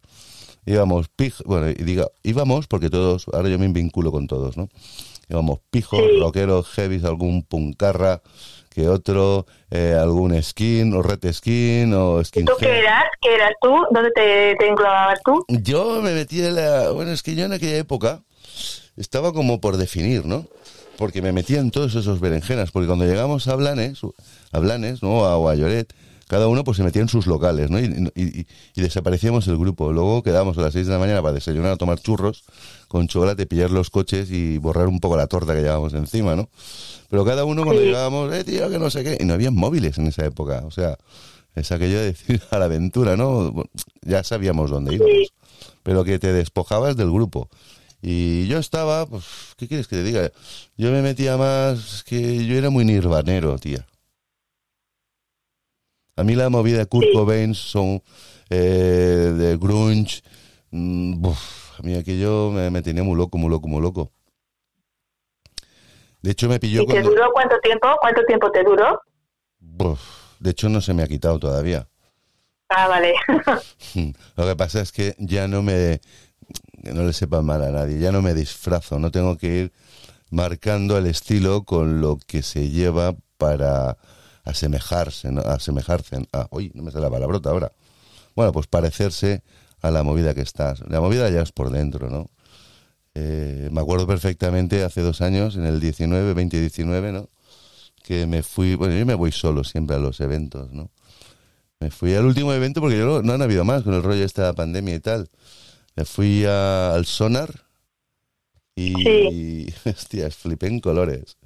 Íbamos pijos, bueno, y diga, íbamos porque todos, ahora yo me vinculo con todos, ¿no? Íbamos pijos, rockeros, heavies, algún puncarra que otro, eh, algún skin o red skin o skin. ¿Tú qué eras? ¿Qué eras tú? ¿Dónde te, te englobabas tú? Yo me metí en la. Bueno, es que yo en aquella época estaba como por definir, ¿no? Porque me metía en todos esos berenjenas, porque cuando llegamos a Blanes, a Blanes, ¿no? A, o a Lloret, cada uno pues se metía en sus locales, ¿no? Y, desaparecíamos el grupo. Luego quedamos a las 6 de la mañana para desayunar, a tomar churros con chocolate, pillar los coches y borrar un poco la torta que llevábamos encima, ¿no? Pero cada uno cuando llegábamos, eh, tío, que no sé qué, y no había móviles en esa época, o sea, es aquello de decir a la aventura, ¿no? Ya sabíamos dónde íbamos, pero que te despojabas del grupo. Y yo estaba, pues, ¿qué quieres que te diga? Yo me metía más, que yo era muy nirvanero, tía. A mí la movida de Kurt Cobain son eh, de grunge. Mm, a mí aquello me, me, tenía muy loco, muy loco, muy loco. De hecho me pilló. ¿Y te duró cuánto tiempo? ¿Cuánto tiempo te duró? de hecho no se me ha quitado todavía. Ah, vale. Lo que pasa es que ya no me, no le sepa mal a nadie, ya no me disfrazo, no tengo que ir marcando el estilo con lo que se lleva para asemejarse, ¿no? asemejarse, ah, uy, no me sale la palabrota ahora. Bueno, pues parecerse a la movida que estás. La movida ya es por dentro, ¿no? Eh, me acuerdo perfectamente hace dos años, en el 19, 2019, ¿no? Que me fui, bueno, yo me voy solo siempre a los eventos, ¿no? Me fui al último evento porque yo no, han habido más con el rollo de esta pandemia y tal. Me fui al Sonar y, sí. hostia, flipé en colores.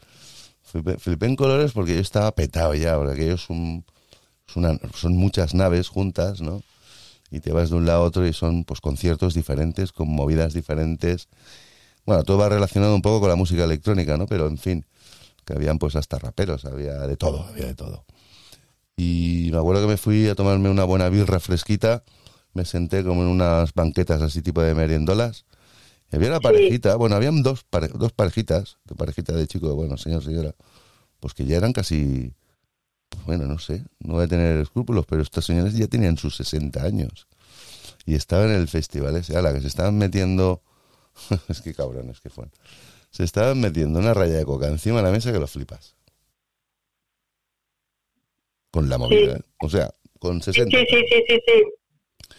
Flipé, en colores porque yo estaba petado ya, porque aquellos son, son muchas naves juntas, ¿no? Y te vas de un lado a otro y son pues conciertos diferentes, con movidas diferentes. Bueno, todo va relacionado un poco con la música electrónica, ¿no? Pero en fin, que habían pues hasta raperos, había de todo, había de todo. Y me acuerdo que me fui a tomarme una buena birra fresquita, me senté como en unas banquetas así tipo de meriendolas había una parejita, bueno, habían dos, dos parejitas, de parejita de chicos, bueno, señor, señora, pues que ya eran casi, bueno, no sé, no voy a tener escrúpulos, pero estas señoras ya tenían sus 60 años. Y estaban en el festival ese, a la que se estaban metiendo, es que cabrones que fueron, se estaban metiendo una raya de coca encima de la mesa que lo flipas. Con la movida, ¿eh? o sea, con 60. Sí, sí, sí, sí, sí.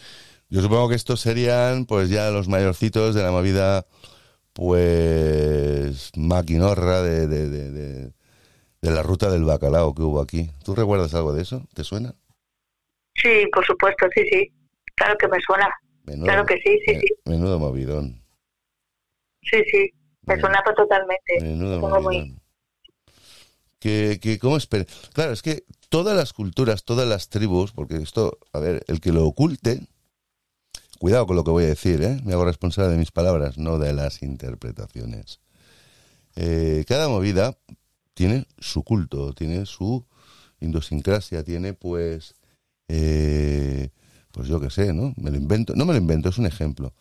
Yo supongo que estos serían pues ya los mayorcitos de la movida pues maquinorra de, de, de, de, la ruta del bacalao que hubo aquí. ¿Tú recuerdas algo de eso? ¿Te suena? Sí, por supuesto, sí, sí. Claro que me suena. claro que sí, sí, sí. Menudo movidón. Sí, sí, me suena totalmente. Menudo movidón. Que, que, ¿cómo espera? Claro, es que todas las culturas, todas las tribus, porque esto, a ver, el que lo oculte, Cuidado con lo que voy a decir, ¿eh? Me hago responsable de mis palabras, no de las interpretaciones. eh, cada movida tiene su culto, tiene su idiosincrasia, tiene pues, eh, pues yo qué sé, ¿no? Me lo invento, no me lo invento, es un ejemplo.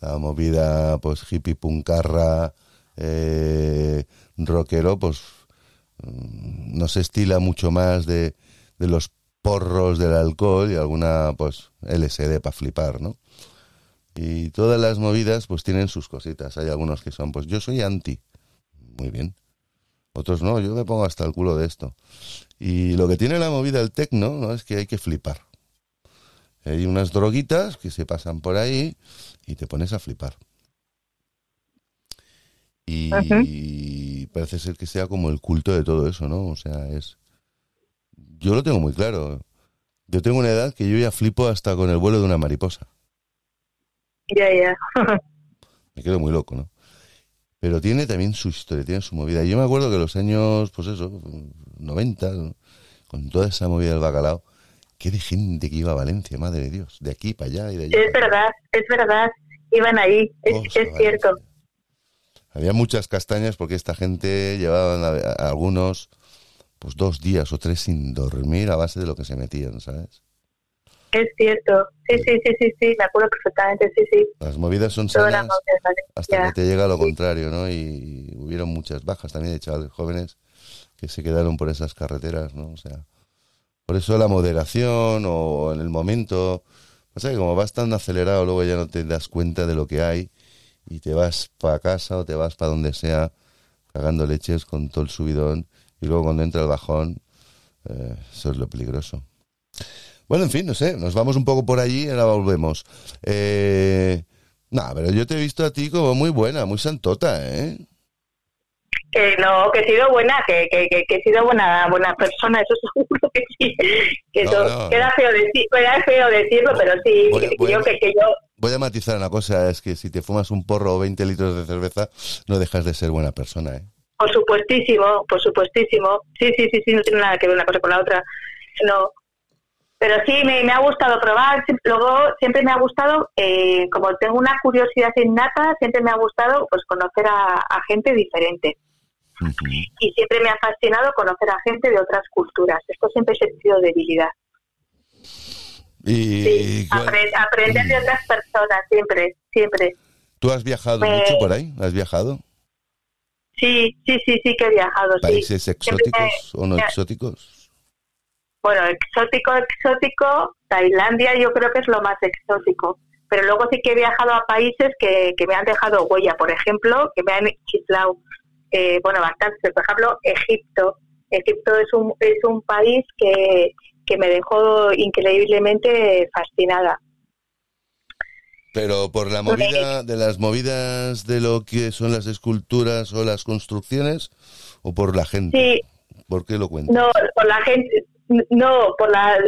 La movida, pues hippie, puncarra, eh, rockero, pues mm, no se estila mucho más de, de los porros del alcohol y alguna, pues, LSD para flipar, ¿no? Y todas las movidas, pues, tienen sus cositas. Hay algunos que son, pues, yo soy anti. Muy bien. Otros no, yo me pongo hasta el culo de esto. Y lo que tiene la movida del tecno, ¿no? Es que hay que flipar. Hay unas droguitas que se pasan por ahí y te pones a flipar. Y, y parece ser que sea como el culto de todo eso, ¿no? O sea, es... Yo lo tengo muy claro. Yo tengo una edad que yo ya flipo hasta con el vuelo de una mariposa. Ya, ya. Me quedo muy loco, ¿no? Pero tiene también su historia, tiene su movida. Yo me acuerdo que los años, pues eso, 90, ¿no? con toda esa movida del bacalao, qué de gente que iba a Valencia, madre de Dios, de aquí para allá y de allá. Es verdad, es verdad. Iban ahí, es, Cosa, es cierto. Valencia. Había muchas castañas porque esta gente llevaban a, a algunos pues dos días o tres sin dormir a base de lo que se metían, ¿sabes? Es cierto. Sí, sí, sí, sí, sí, me acuerdo perfectamente, sí, sí. Las movidas son sanas hasta que te llega lo contrario, ¿no? Y hubieron muchas bajas también de chavales jóvenes que se quedaron por esas carreteras, ¿no? O sea, por eso la moderación o en el momento, o sea, que como vas tan acelerado, luego ya no te das cuenta de lo que hay y te vas para casa o te vas para donde sea cagando leches con todo el subidón y luego cuando entra el bajón, eh, eso es lo peligroso. Bueno, en fin, no sé, nos vamos un poco por allí y ahora volvemos. Eh, pero yo te he visto a ti como muy buena, muy santota, ¿eh? Que no, que he sido buena, que, que, que, que he sido buena buena persona, eso seguro que sí. Que No, queda, feo decir, queda feo decirlo, pero sí, Voy a- que, voy a- yo, que, que yo, Voy a matizar una cosa, es que si te fumas un porro o 20 litros de cerveza, no dejas de ser buena persona, ¿eh? por supuestísimo, por supuestísimo. Sí, sí, sí, sí, no tiene nada que ver una cosa con la otra. No. Pero sí, me, me ha gustado probar. Luego, siempre me ha gustado, eh, como tengo una curiosidad innata, siempre me ha gustado pues conocer a, a gente diferente. Y siempre me ha fascinado conocer a gente de otras culturas. Esto siempre es sentido de debilidad. Y Sí, aprender de otras personas, siempre, siempre. ¿Tú has viajado Me- mucho por ahí? ¿Has viajado? Sí, sí, sí, sí que he viajado, sí. ¿Países me- exóticos o no exóticos? Bueno, exótico, exótico, Tailandia yo creo que es lo más exótico. Pero luego sí que he viajado a países que, que me han dejado huella, por ejemplo, que me han chiflado, eh, bueno, bastante. Por ejemplo, Egipto. Egipto es un, es un país que, que me dejó increíblemente fascinada. Pero por la movida de las movidas de lo que son las esculturas o las construcciones o por la gente. Sí, ¿Por qué lo cuentas? No, por la gente, no, por la,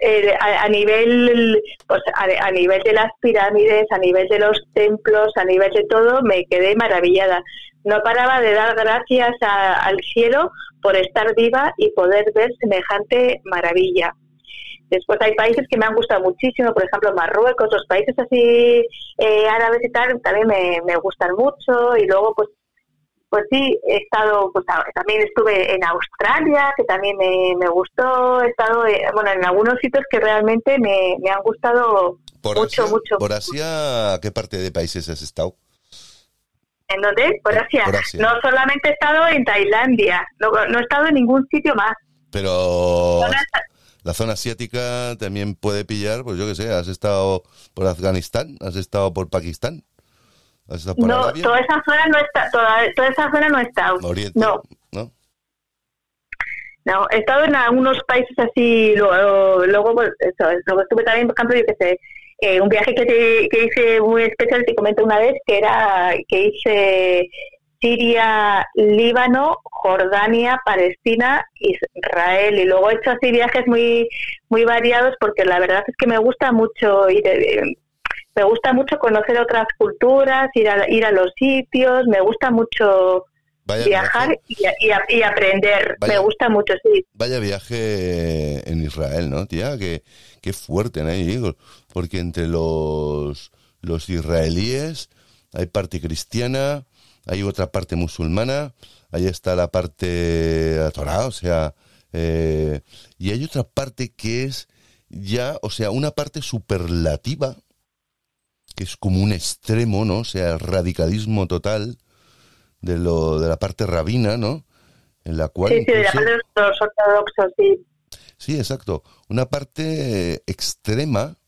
eh, a, a nivel, pues a, a nivel de las pirámides, a nivel de los templos, a nivel de todo, me quedé maravillada. No paraba de dar gracias al cielo por estar viva y poder ver semejante maravilla. Después hay países que me han gustado muchísimo, por ejemplo Marruecos, los países así eh, árabes y tal, también me gustan mucho. Y luego, pues pues sí, he estado, pues también estuve en Australia, que también me, me gustó, he estado, eh, bueno, en algunos sitios que realmente me, me han gustado ¿Por mucho, Asia, mucho. ¿Por Asia qué parte de países has estado? ¿En dónde? Por Asia. Por Asia. No solamente he estado en Tailandia, no, no he estado en ningún sitio más. Pero la zona asiática también puede pillar, pues yo qué sé, has estado por Afganistán, has estado por Pakistán, No, Arabia, toda esa zona no está, toda, toda esa zona no. Oriente, No, ¿no? No, he estado en algunos países así, luego, luego, pues, eso, luego estuve también, por ejemplo, yo qué sé, eh, un viaje que, te- que hice muy especial, te comento una vez, que era que hice Siria, Líbano, Jordania, Palestina, Israel, y luego he hecho así viajes muy, muy variados porque la verdad es que me gusta mucho ir, eh, me gusta mucho conocer otras culturas, ir a, ir a los sitios, me gusta mucho Vaya viajar y, aprender. Vaya- Me gusta mucho, sí. vaya viaje en Israel, ¿no, tía? Qué, qué fuerte, ¿no? Digo, Porque entre los, los israelíes hay parte cristiana, hay otra parte musulmana, ahí está la parte la Torah, o sea, eh, y hay otra parte que es ya, o sea, una parte superlativa, que es como un extremo, ¿no? O sea, el radicalismo total de, lo, de la parte rabina, ¿no? En la cual... Sí, sí, de la parte de los ortodoxos, sí. Sí, exacto. Una parte extrema,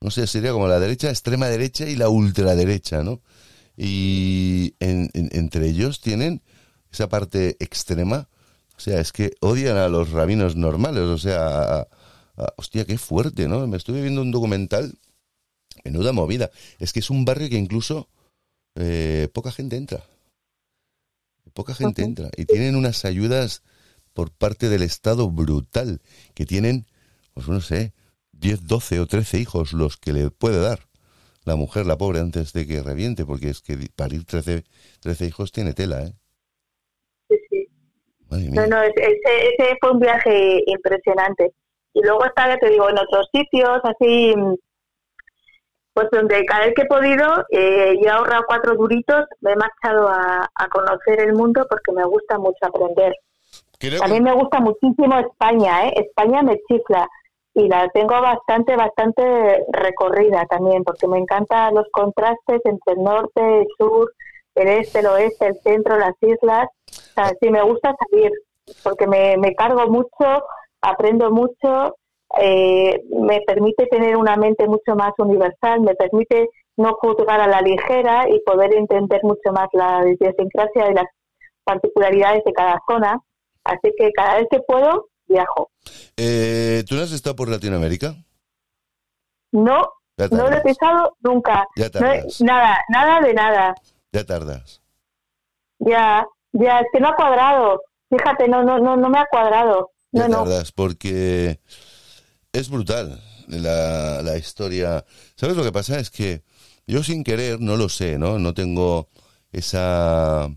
no sé, sería como la derecha, extrema derecha y la ultraderecha, ¿no? Y entre ellos tienen esa parte extrema, o sea, es que odian a los rabinos normales, o sea, hostia, qué fuerte, ¿no? Me estuve viendo un documental, menuda movida. Es que es un barrio que incluso eh, poca gente entra. Poca gente entra. Y tienen unas ayudas por parte del Estado brutal, que tienen, pues no sé, 10, 12 o 13 hijos los que le puede dar la mujer, la pobre, antes de que reviente, porque es que parir 13, 13 hijos tiene tela, ¿eh? Sí, sí. No, no, ese, ese fue un viaje impresionante. Y luego está, ya te digo, en otros sitios, así, pues donde cada vez que he podido, eh, yo he ahorrado cuatro duritos, me he marchado a, a conocer el mundo porque me gusta mucho aprender. A mí me gusta muchísimo España, ¿eh? España me chifla y la tengo bastante, bastante recorrida también, porque me encantan los contrastes entre el norte, el sur, el este, el oeste, el centro, las islas. O sea, sí me gusta salir, porque me, me cargo mucho, aprendo mucho, eh, me permite tener una mente mucho más universal, me permite no juzgar a la ligera y poder entender mucho más la idiosincrasia y las particularidades de cada zona. Así que cada vez que puedo, viajo. Eh, ¿Tú no has estado por Latinoamérica? No, no lo he pisado nunca. nada, nada de nada. Ya tardas. Ya, ya, es que no ha cuadrado. Fíjate, no, no, no, no me ha cuadrado. Ya no, tardas, porque es brutal la, la historia. ¿Sabes lo que pasa? Es que yo sin querer, no lo sé, ¿no? No tengo esa,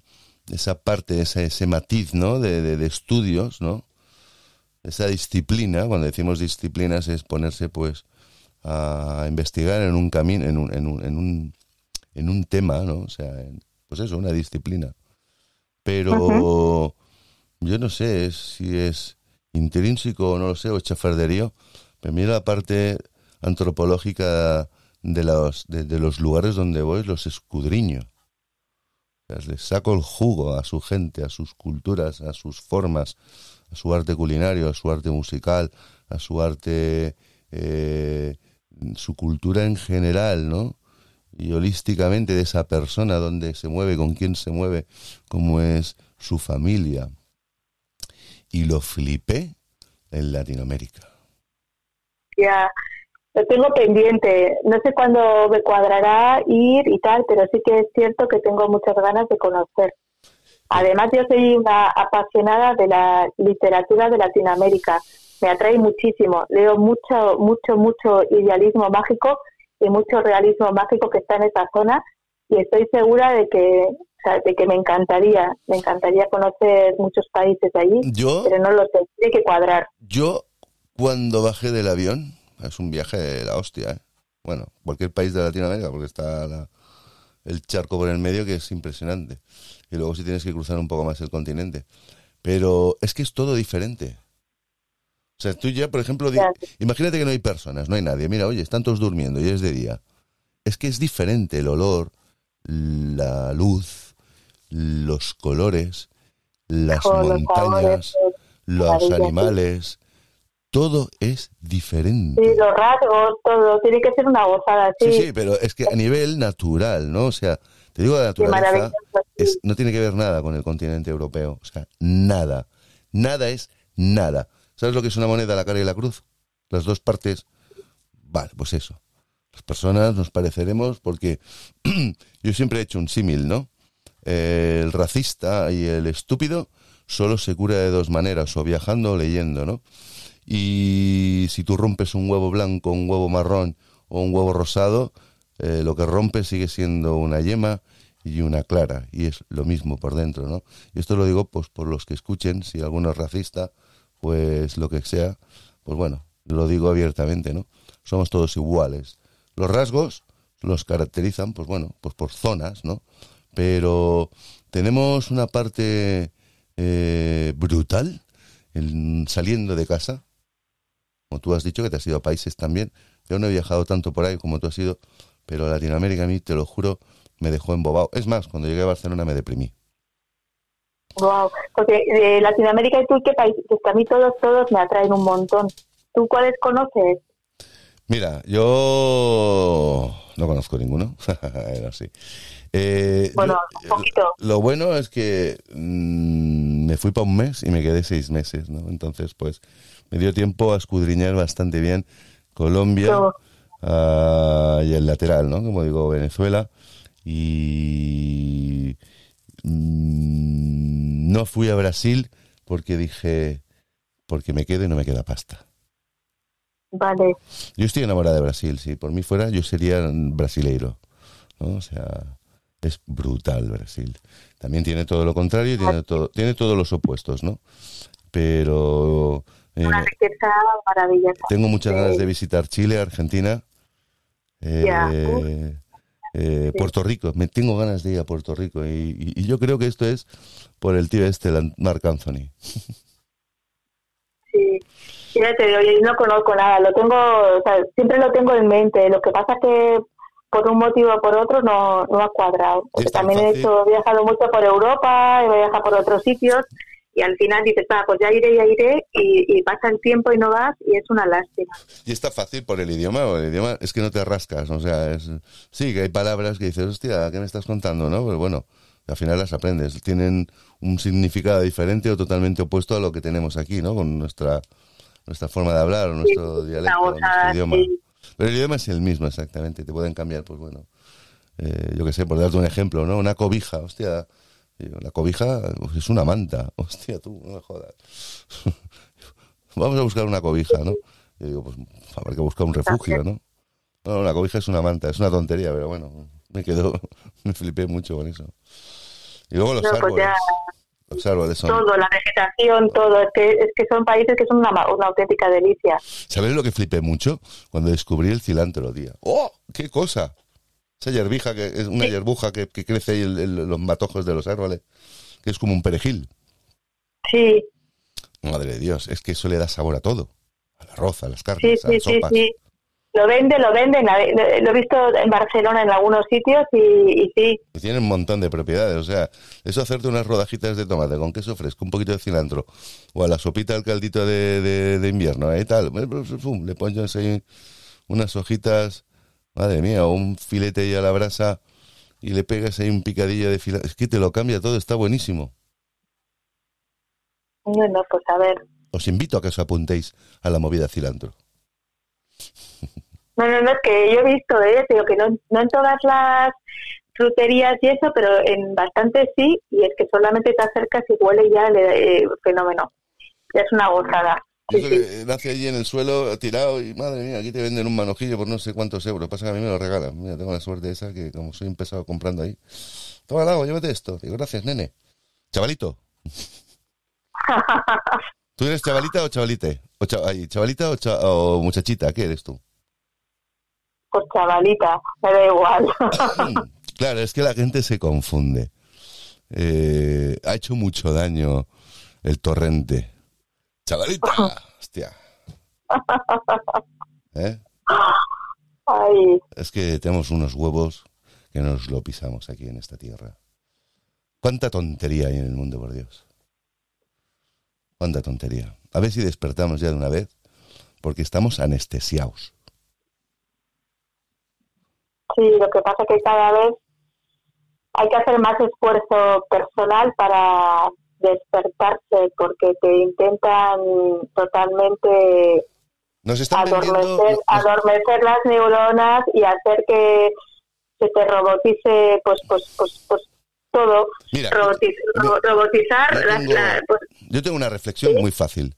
esa parte, ese, ese matiz, ¿no? De, de, estudios, ¿no? Esa disciplina, cuando decimos disciplinas es ponerse, pues, a investigar en un camino, en un, en un, en un, en un tema, ¿no? O sea, pues eso, una disciplina. Pero yo no sé si es intrínseco o no lo sé, o chafarderío, pero mira la parte antropológica de los, de, los lugares donde voy, los escudriño. les saco el jugo a su gente, a sus culturas, a sus formas, a su arte culinario, a su arte musical, a su arte, eh, su cultura en general, ¿no? Y holísticamente de esa persona, donde se mueve, con quién se mueve, cómo es su familia. Y lo flipé en Latinoamérica. Ya, lo tengo pendiente. No sé cuándo me cuadrará ir y tal, pero sí que es cierto que tengo muchas ganas de conocer. Además, yo soy una apasionada de la literatura de Latinoamérica. Me atrae muchísimo. Leo mucho, mucho, mucho idealismo mágico y mucho realismo mágico que está en esa zona y estoy segura de que de que me encantaría, me encantaría conocer muchos países allí, pero no lo sé, tiene que cuadrar. Yo cuando bajé del avión, es un viaje de la hostia, ¿eh? bueno, cualquier país de Latinoamérica, porque está el charco por el medio que es impresionante. Y luego si tienes que cruzar un poco más el continente. Pero es que es todo diferente. O sea, tú ya, por ejemplo, imagínate que no hay personas, no hay nadie. Mira, oye, están todos durmiendo y es de día. Es que es diferente el olor, la luz, los colores, las montañas, los animales, todo es diferente. Sí, los rasgos, todo, tiene que ser una gozada, sí. Sí, sí, pero es que a nivel natural, ¿no? O sea, te digo, la naturaleza es, no tiene que ver nada con el continente europeo, o sea, nada. Nada es nada. ¿Sabes lo que es una moneda, la cara y la cruz? Las dos partes. Vale, pues eso. Las personas nos pareceremos porque yo siempre he hecho un símil, ¿no? El racista y el estúpido solo se cura de dos maneras, o viajando o leyendo, ¿no? y si tú rompes un huevo blanco, un huevo marrón o un huevo rosado, eh, lo que rompe sigue siendo una yema y una clara, y es lo mismo por dentro, ¿no? Y esto lo digo pues por los que escuchen, si alguno es racista, pues lo que sea, pues bueno, lo digo abiertamente, ¿no? Somos todos iguales. Los rasgos los caracterizan, pues bueno, pues por zonas, ¿no? Pero tenemos una parte eh, brutal en- saliendo de casa. Como tú has dicho que te has ido a países también. Yo no he viajado tanto por ahí como tú has ido, pero Latinoamérica a mí, te lo juro, me dejó embobado. Es más, cuando llegué a Barcelona me deprimí. Wow. Porque de Latinoamérica y tú, ¿qué país? Es que a mí todos, todos me atraen un montón. ¿Tú cuáles conoces? Mira, yo no conozco ninguno. Era así. Eh, Bueno, yo- un poquito. Lo bueno es que mm, me fui para un mes y me quedé seis meses, ¿no? Entonces, pues, me dio tiempo a escudriñar bastante bien Colombia ah, y el lateral, ¿no? Como digo, Venezuela. Y mm, no fui a Brasil porque dije, porque me quedo y no me queda pasta. Vale. Yo estoy enamorada de Brasil, si por mí fuera, yo sería brasileiro. ¿no? O sea, es brutal Brasil. También tiene todo lo contrario y tiene, todo, tiene todos los opuestos, ¿no? Pero eh, Una riqueza maravillosa. tengo muchas ganas de visitar Chile, Argentina, eh, eh, Puerto Rico. Me tengo ganas de ir a Puerto Rico y, y- y yo creo que esto es por el tío este, Marc Anthony. Sí. Ya te digo, yo no conozco nada. Lo tengo, o sea, siempre lo tengo en mente. Lo que pasa es que por un motivo o por otro no, no ha cuadrado. Porque también he, hecho, he viajado mucho por Europa, he viajado por otros sitios y al final dices, ah, pues ya iré, ya iré y, y pasa el tiempo y no vas y es una lástima. Y está fácil por el idioma, o el idioma es que no te rascas, o sea, es, sí, que hay palabras que dices, hostia, ¿qué me estás contando, no? Pero bueno, al final las aprendes, tienen un significado diferente o totalmente opuesto a lo que tenemos aquí, ¿no? Con nuestra, nuestra forma de hablar o nuestro dialecto, o nuestro idioma. sí. Pero el idioma es el mismo, exactamente, te pueden cambiar, pues bueno, eh, yo qué sé, por darte un ejemplo, ¿no? Una cobija, hostia, la cobija pues, es una manta, hostia, tú, no me jodas. Vamos a buscar una cobija, ¿no? Yo digo, pues habrá que buscar un refugio, ¿no? No, la cobija es una manta, es una tontería, pero bueno, me quedó, me flipé mucho con eso. Y luego los No, pues árboles, ya todo, la vegetación, todo. Es que, es que son países que son una, auténtica delicia. ¿Sabes lo que flipé mucho? Cuando descubrí el cilantro, tía. ¡Oh! ¡Qué cosa! Esa yerbija, que es una yerbuja que, que crece en, los matojos de los árboles, que es como un perejil. Sí, Madre de Dios, es que eso le da sabor a todo. Al arroz, a las sí, carnes, a sí, las sí, sopas. sí. Lo vende, lo venden. Lo, he visto en Barcelona en algunos sitios y, y sí, Y tiene un montón de propiedades. O sea, eso hacerte unas rodajitas de tomate con queso fresco, un poquito de cilantro, o a la sopita al caldito de, de- de invierno, ¿eh? tal. Fum, le pones ahí unas hojitas, madre mía, o un filete ahí a la brasa y le pegas ahí un picadillo de filete. Es que te lo cambia todo, está buenísimo. bueno, pues a ver. Os invito a que os apuntéis a la movida cilantro. No, no, no, es que yo he visto, ¿eh? Digo que no, no en todas las fruterías y eso, pero en bastantes sí, y es que solamente te acercas y huele ya el eh, fenómeno. Ya es una gozada. Sí, Eso sí. que nace allí en el suelo, tirado, y madre mía, aquí te venden un manojillo por no sé cuántos euros. Pasa que a mí me lo regalan. Mira, tengo la suerte esa que como soy empezado comprando ahí. Toma, Lago, llévate esto. Digo, gracias, nene. Chavalito. ¿Tú eres chavalita o chavalite? O cha- ay, ¿Chavalita o, cha- o muchachita? ¿Qué eres tú? Pues chavalita, me da igual. claro, es que la gente se confunde. Eh, ha hecho mucho daño el torrente. Chavalita. Hostia. ¿Eh? Ay, Es que tenemos unos huevos que nos lo pisamos aquí en esta tierra. ¿Cuánta tontería hay en el mundo, por Dios? ¿Cuánta tontería? A ver si despertamos ya de una vez, porque estamos anestesiados. Sí, lo que pasa es que cada vez hay que hacer más esfuerzo personal para despertarse, porque te intentan totalmente Nos están vendiendo... adormecer, adormecer las neuronas y hacer que se te robotice pues pues pues pues todo Mira, Robotiz- yo- ro- robotizar yo tengo- la- pues, Yo tengo una reflexión muy fácil.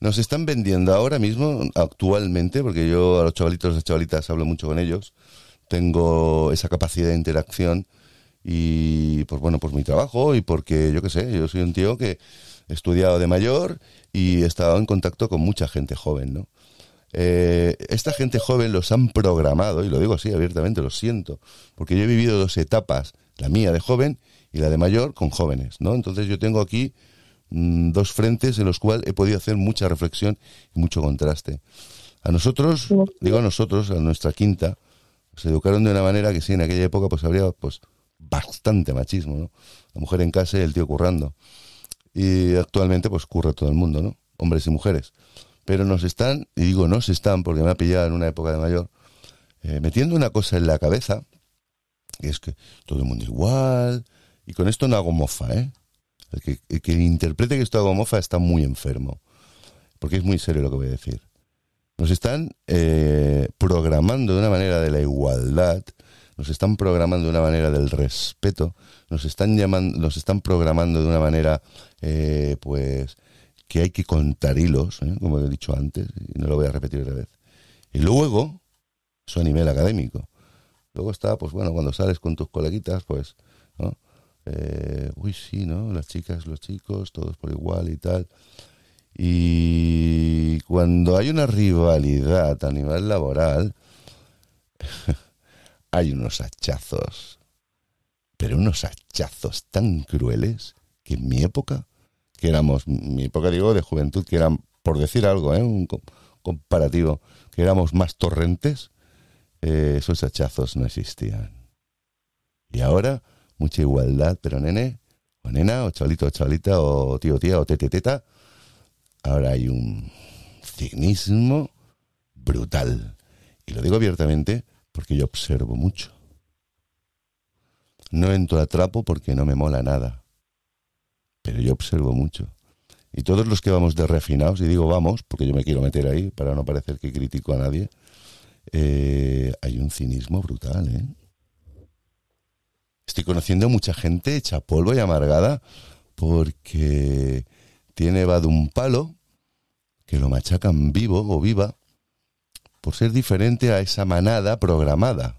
Nos están vendiendo ahora mismo, actualmente, porque yo a los chavalitos y las chavalitas hablo mucho con ellos, tengo esa capacidad de interacción y, pues bueno, por mi trabajo y porque, yo qué sé, yo soy un tío que he estudiado de mayor y he estado en contacto con mucha gente joven, ¿no? eh, esta gente joven los han programado, y lo digo así abiertamente, lo siento, porque yo he vivido dos etapas, la mía de joven y la de mayor con jóvenes, ¿no? Entonces yo tengo aquí mm, dos frentes en los cuales he podido hacer mucha reflexión y mucho contraste. A nosotros, digo a nosotros, a nuestra quinta, se educaron de una manera que sí, en aquella época pues habría pues bastante machismo, ¿no? La mujer en casa y el tío currando. Y actualmente pues curra todo el mundo, ¿no? Hombres y mujeres. Pero nos están, y digo nos están porque me ha pillado en una época de mayor, eh, metiendo una cosa en la cabeza, que es que todo el mundo igual, y con esto no hago mofa, ¿eh? Que, el que interprete que esto hago mofa está muy enfermo, porque es muy serio lo que voy a decir. Nos están eh, programando de una manera de la igualdad, nos están programando de una manera del respeto, nos están llamando, nos están programando de una manera, eh, pues, que hay que contar hilos, ¿eh? como he dicho antes, y no lo voy a repetir otra vez. Y luego, eso a nivel académico. Luego está, pues bueno, cuando sales con tus coleguitas, pues, ¿no? Eh, uy, sí, ¿no? Las chicas, los chicos, todos por igual y tal. Y cuando hay una rivalidad a nivel laboral, hay unos hachazos, pero unos hachazos tan crueles que en mi época, que éramos, mi época digo de juventud, que eran, por decir algo, ¿eh? un comparativo, que éramos más torrentes, eh, esos hachazos no existían. Y ahora, mucha igualdad, pero nene, o nena, o chavalito, o chavalita, o tío, tía, o tete, teta, ahora hay un cinismo brutal. Y lo digo abiertamente porque yo observo mucho. No entro a trapo porque no me mola nada, pero yo observo mucho. Y todos los que vamos de refinados, y digo vamos, porque yo me quiero meter ahí para no parecer que critico a nadie, eh, hay un cinismo brutal, ¿eh? Estoy conociendo mucha gente hecha polvo y amargada porque tiene va de un palo que lo machacan vivo o viva por ser diferente a esa manada programada.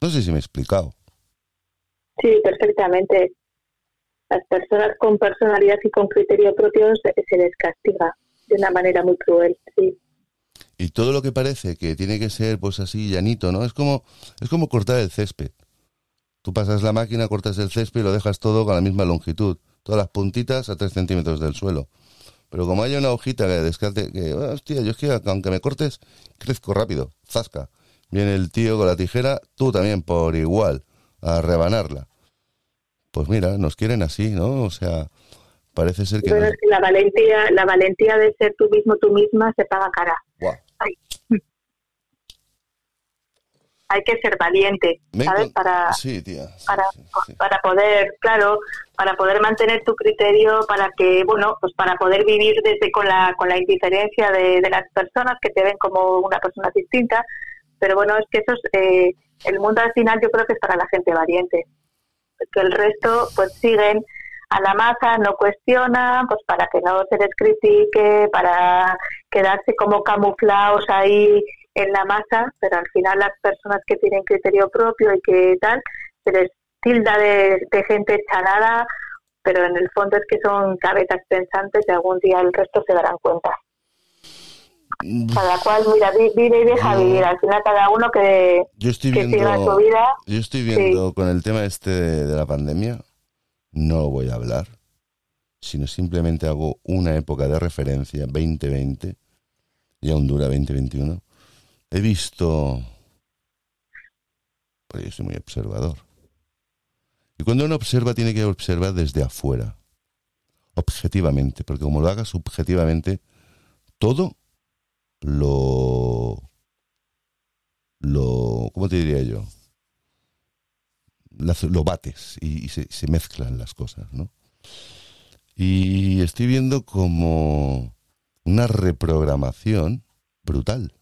No sé si me he explicado. Sí, perfectamente. Las personas con personalidad y con criterio propio se, se les castiga de una manera muy cruel, sí. Y todo lo que parece que tiene que ser pues así llanito, ¿no? Es como es como cortar el césped. Tú pasas la máquina, cortas el césped y lo dejas todo con la misma longitud. Todas las puntitas a tres centímetros del suelo. Pero como hay una hojita que descarte, que, ah, hostia, yo es que aunque me cortes, crezco rápido, zasca. Viene el tío con la tijera, tú también por igual, a rebanarla. Pues mira, nos quieren así, ¿no? O sea, parece ser que... Pero es que la valentía, la valentía de ser tú mismo, tú misma, se paga cara. Ay. Hay que ser valiente, ¿sabes? Para, sí, tía. Sí, para, sí, para poder, claro, para poder mantener tu criterio, para que, bueno, pues para poder vivir desde con la, con la indiferencia de, de las personas que te ven como una persona distinta. Pero bueno, es que eso es, eh, el mundo al final yo creo que es para la gente valiente. Que el resto, pues siguen a la masa, no cuestionan, pues para que no se les critique, para quedarse como camuflados ahí en la masa, pero al final las personas que tienen criterio propio y que tal, se les tilda de, de gente chanada, pero en el fondo es que son cabezas pensantes y algún día el resto se darán cuenta. Cada cual, mira, vi- vive y deja vivir. Al final cada uno que, Yo estoy que viendo, siga su vida. yo estoy viendo con el tema este de, de la pandemia, no voy a hablar, sino simplemente hago una época de referencia, 2020, y aún dura 2021. He visto, pues yo soy muy observador. Y cuando uno observa tiene que observar desde afuera, objetivamente, porque como lo haga subjetivamente, todo lo lo ¿cómo te diría yo? Lo bates y, se mezclan las cosas, ¿no? Y estoy viendo como una reprogramación brutal.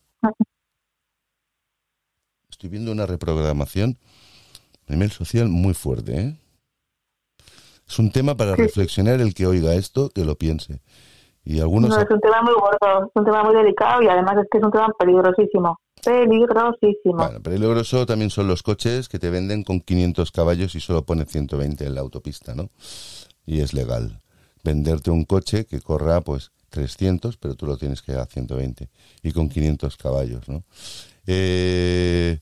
Estoy viendo una reprogramación a nivel social muy fuerte, ¿eh? Es un tema para Sí. reflexionar el que oiga esto, que lo piense. Y algunos No, es un tema muy gordo, es un tema muy delicado y además es que es un tema peligrosísimo. Peligrosísimo. Bueno, peligroso también son los coches que te venden con 500 caballos y solo pone 120 en la autopista, ¿no? Y es legal venderte un coche que corra pues 300, pero tú lo tienes que a 120 y con 500 caballos, ¿no? Eh,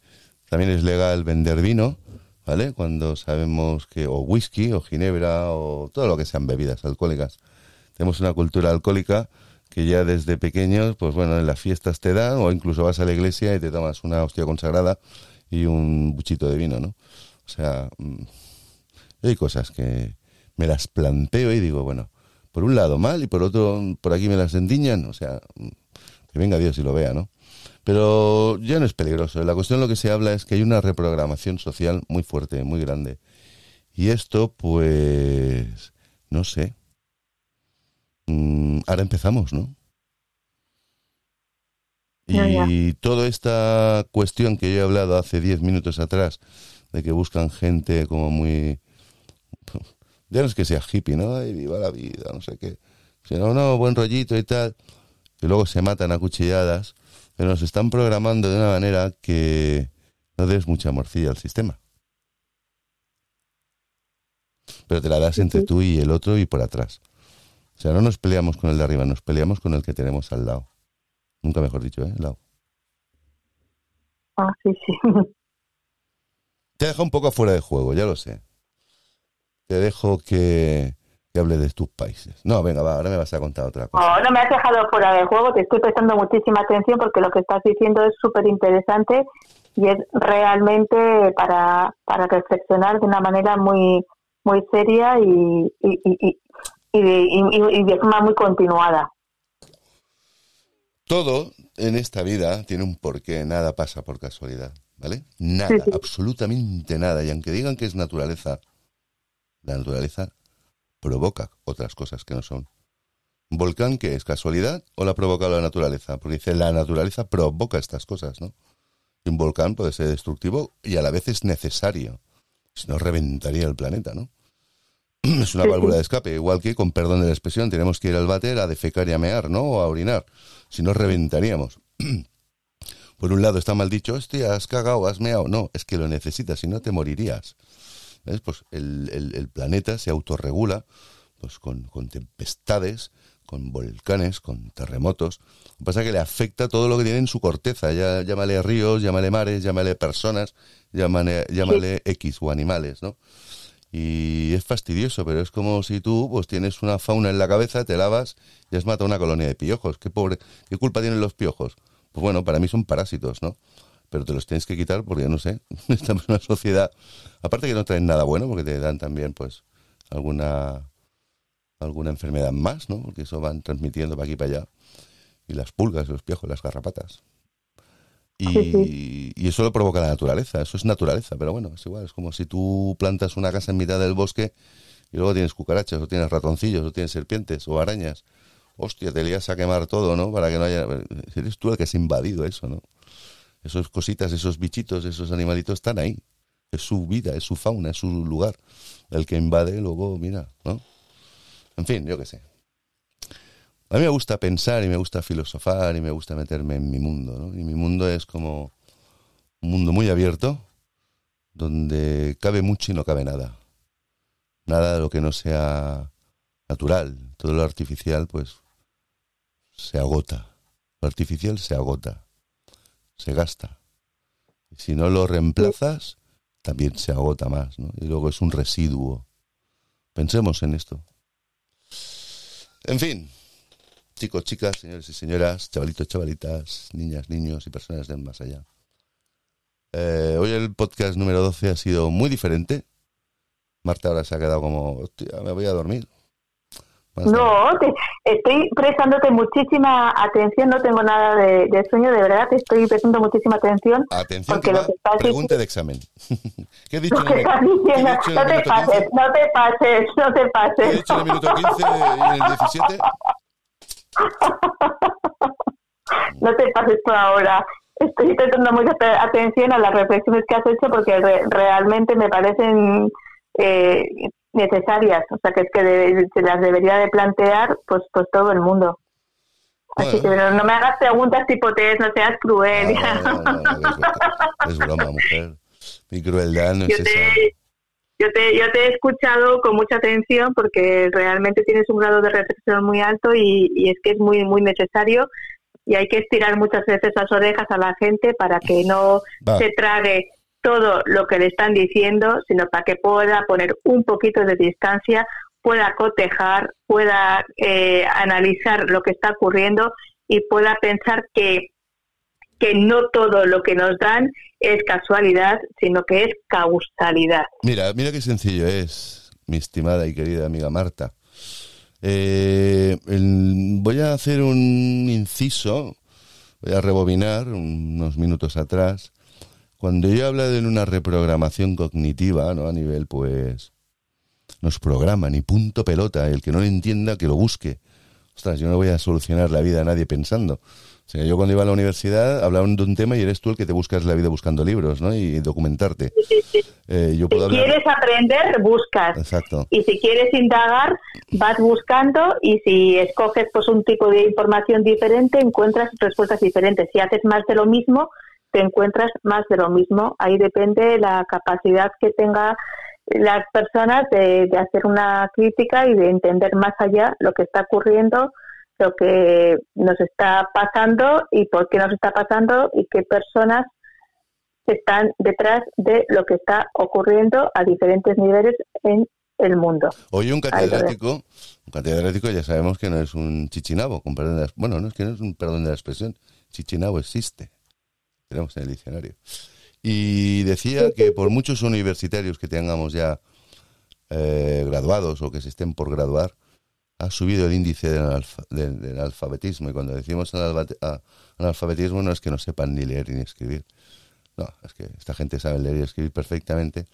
también es legal vender vino, ¿vale? Cuando sabemos que, o whisky, o ginebra, o todo lo que sean bebidas alcohólicas. Tenemos una cultura alcohólica que ya desde pequeños, pues bueno, en las fiestas te dan, o incluso vas a la iglesia y te tomas una hostia consagrada y un buchito de vino, ¿no? O sea, mm, hay cosas que me las planteo y digo, bueno, por un lado mal y por otro, por aquí me las endiñan, o sea, mm, que venga Dios y lo vea, ¿no? Pero ya no es peligroso. La cuestión lo que se habla es que hay una reprogramación social muy fuerte, muy grande. Y esto, pues, no sé. Mm, ahora empezamos, ¿no? Y toda esta cuestión que yo he hablado hace diez minutos atrás, de que buscan gente como muy... Ya no es que sea hippie, ¿no? Ay, viva la vida, no sé qué. Sino, no, buen rollito y tal. Y luego se matan a cuchilladas pero nos están programando de una manera que no des mucha morcilla al sistema. Pero te la das entre tú y el otro y por atrás. O sea, no nos peleamos con el de arriba, nos peleamos con el que tenemos al lado. Nunca mejor dicho, ¿eh? Al lado. Ah, sí, sí. Te dejo un poco fuera de juego, ya lo sé. Te dejo que, que hable de tus países. No, venga, va, ahora me vas a contar otra cosa. No, no me has dejado fuera de juego, te estoy prestando muchísima atención porque lo que estás diciendo es súper interesante y es realmente para, para reflexionar de una manera muy muy seria y, y, y, y, de, forma muy continuada. Todo en esta vida tiene un porqué, nada pasa por casualidad, ¿vale? Nada, absolutamente nada. Y aunque digan que es naturaleza, la naturaleza provoca otras cosas que no son. ¿Un volcán qué es? ¿Casualidad o la provoca la naturaleza? Porque dice, la naturaleza provoca estas cosas, ¿no? Un volcán puede ser destructivo y a la vez es necesario. Si no, reventaría el planeta, ¿no? Es una válvula de escape, igual que, con perdón de la expresión, tenemos que ir al váter a defecar y a mear, ¿no? O a orinar. Si no, reventaríamos. Por un lado está mal dicho, hostia, has cagado, has meado. No, es que lo necesitas, si no te morirías. Pues el, planeta se autorregula pues con, tempestades, con volcanes, con terremotos. Lo que pasa es que le afecta todo lo que tiene en su corteza. Ya, llámale ríos, llámale mares, llámale personas, llámale, llámale X o animales, ¿no? Y es fastidioso, pero es como si tú pues tienes una fauna en la cabeza, te lavas y has matado una colonia de piojos. ¿Qué, pobre, ¿Qué culpa tienen los piojos? Pues bueno, para mí son parásitos, ¿no? Pero te los tienes que quitar porque, no sé, estamos en una sociedad, aparte que no traen nada bueno, porque te dan también, pues, alguna alguna enfermedad más, ¿no? Porque eso van transmitiendo para aquí y para allá. Y las pulgas, los piojos, las garrapatas. Y, y, eso lo provoca la naturaleza, eso es naturaleza, pero bueno, es igual, es como si tú plantas una casa en mitad del bosque y luego tienes cucarachas, o tienes ratoncillos, o tienes serpientes, o arañas. Hostia, te lías a quemar todo, ¿no? Para que no haya... Eres tú el que has invadido eso, ¿no? Esas cositas, esos bichitos, esos animalitos están ahí. Es su vida, es su fauna, es su lugar. El que invade, luego, mira, ¿no? En fin, yo qué sé. A mí me gusta pensar y me gusta filosofar y me gusta meterme en mi mundo, ¿no? Y mi mundo es como un mundo muy abierto, donde cabe mucho y no cabe nada. Nada de lo que no sea natural. Todo lo artificial, pues, se agota. Lo artificial se agota se gasta. Y si no lo reemplazas, también se agota más, ¿no? Y luego es un residuo. Pensemos en esto. En fin, chicos, chicas, señores y señoras, chavalitos, chavalitas, niñas, niños y personas del más allá. Eh, hoy el podcast número 12 ha sido muy diferente. Marta ahora se ha quedado como, hostia, me voy a dormir. No, estoy prestándote muchísima atención, no tengo nada de, sueño, de verdad, te estoy prestando muchísima atención. Atención, porque lo que pregunta de examen. ¿Qué he dicho? no, te pases, no te pases, no te pases. ¿Qué he dicho en el minuto 15 y en el 17? no te pases por ahora. Estoy prestando mucha atención a las reflexiones que has hecho porque realmente me parecen eh, necesarias, o sea que es que se las debería de plantear pues pues todo el mundo. Así que no me hagas preguntas tipo test, no seas cruel. es, broma, mujer. Mi crueldad no es esa. yo te, yo te he escuchado con mucha atención porque realmente tienes un grado de reflexión muy alto y, y es que es muy, muy necesario y hay que estirar muchas veces las orejas a la gente para que no Va. se trague todo lo que le están diciendo, sino para que pueda poner un poquito de distancia, pueda cotejar, pueda eh, analizar lo que está ocurriendo y pueda pensar que, que no todo lo que nos dan es casualidad, sino que es causalidad. Mira, mira qué sencillo es, mi estimada y querida amiga Marta. Eh, voy a hacer un inciso, voy a rebobinar unos minutos atrás. Cuando yo hablo de una reprogramación cognitiva, ¿no? A nivel, pues, nos programan y punto pelota. El que no lo entienda, que lo busque. Ostras, yo no voy a solucionar la vida a nadie pensando. O sea, yo cuando iba a la universidad hablaban de un tema y eres tú el que te buscas la vida buscando libros, ¿no? Y documentarte. Eh, yo puedo Si hablar... quieres aprender, buscas. Exacto. Y si quieres indagar, vas buscando y si escoges pues un tipo de información diferente, encuentras respuestas diferentes. Si haces más de lo mismo, te encuentras más de lo mismo. Ahí depende la capacidad que tenga las personas de, de hacer una crítica y de entender más allá lo que está ocurriendo, lo que nos está pasando y por qué nos está pasando y qué personas están detrás de lo que está ocurriendo a diferentes niveles en el mundo. Hoy un catedrático, un catedrático ya sabemos que no es un chichinabo, con perdón de la- bueno, no es que no es un perdón de la expresión, chichinabo existe, tenemos en el diccionario. Y decía que por muchos universitarios que tengamos ya eh, graduados o que se estén por graduar, ha subido el índice del, del- del alfabetismo. Y cuando decimos analfabetismo no es que no sepan ni leer ni escribir. No, es que esta gente sabe leer y escribir perfectamente,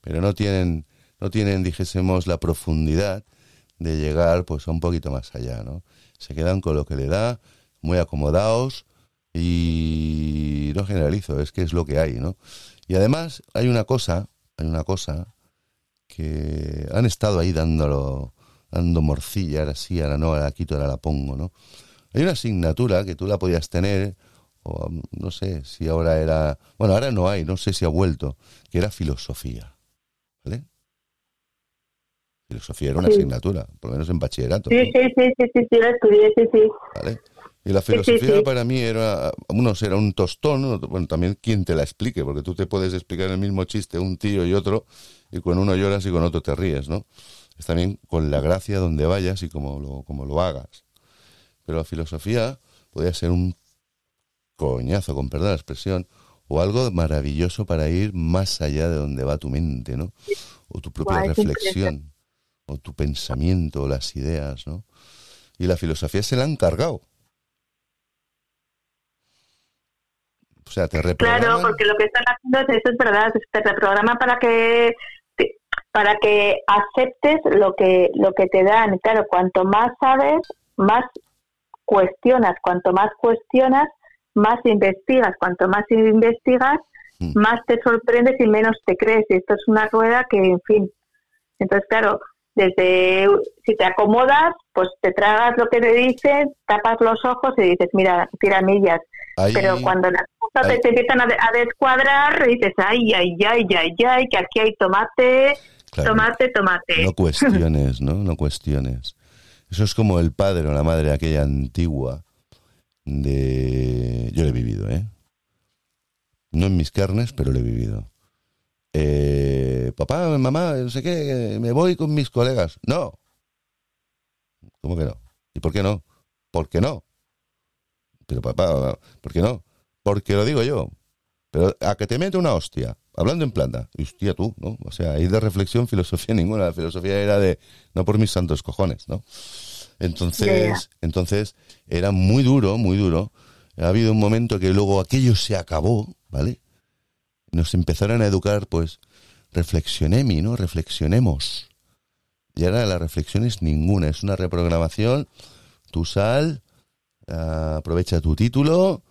pero no tienen, no tienen, dijésemos, la profundidad de llegar pues un poquito más allá, ¿no? Se quedan con lo que le da, muy acomodados y no generalizo, es que es lo que hay, ¿no? Y además hay una cosa, hay una cosa que han estado ahí dándolo, dando morcilla, ahora sí, ahora no, ahora la quito, ahora la pongo, ¿no? Hay una asignatura que tú la podías tener, o no sé si ahora era, bueno, ahora no hay, no sé si ha vuelto, que era filosofía, ¿vale? Filosofía era una Sí. asignatura, por lo menos en bachillerato, Sí, ¿no? sí, sí, sí, sí, sí, lo estudié, sí, sí. ¿vale? Y la filosofía sí. para mí era, unos era un tostón, bueno, también quien te la explique, porque tú te puedes explicar el mismo chiste un tío y otro, y con uno lloras y con otro te ríes, ¿no? Es también con la gracia donde vayas y como lo, como lo hagas. Pero la filosofía podía ser un coñazo, con perdón la expresión, o algo maravilloso para ir más allá de donde va tu mente, ¿no? O tu propia reflexión, o tu pensamiento, o las ideas, ¿no? Y la filosofía se la han cargado. Sea, te reprograman. Claro, porque lo que están haciendo es eso, es verdad, es- te reprograman para que para que aceptes lo que lo que te dan. Claro, cuanto más sabes, más cuestionas, cuanto más cuestionas, más investigas, cuanto más investigas, Mm. más te sorprendes y menos te crees. Y esto es una rueda que, en fin. Entonces, claro, desde si te acomodas, pues te tragas lo que te dicen, tapas los ojos y dices, mira, tiramillas. Ahí- Pero cuando las te, te empiezan a, de- a descuadrar, dices, ay, ay, ay, ay, ay, que aquí hay tomate, Claro, tomate, tomate. No cuestiones, ¿no? No cuestiones. Eso es como el padre o la madre aquella antigua de... Yo lo he vivido, ¿eh? No en mis carnes, pero lo he vivido. Eh, papá, mamá, no sé qué, me voy con mis colegas. No. ¿Cómo que no? ¿Y por qué no? ¿Por qué no? Pero papá, ¿por qué no? Porque lo digo yo. Pero a que te mete una hostia, hablando en plata, y hostia tú, ¿no? O sea, ahí de reflexión, filosofía ninguna. La filosofía era de, no por mis santos cojones, ¿no? Entonces, entonces, era muy duro, muy duro. Ha habido un momento que luego aquello se acabó, ¿vale? Nos empezaron a educar, pues, reflexionemi, ¿no? Reflexionemos. Y ahora la reflexión es ninguna, es una reprogramación. Tú sal, ah, aprovecha tu título,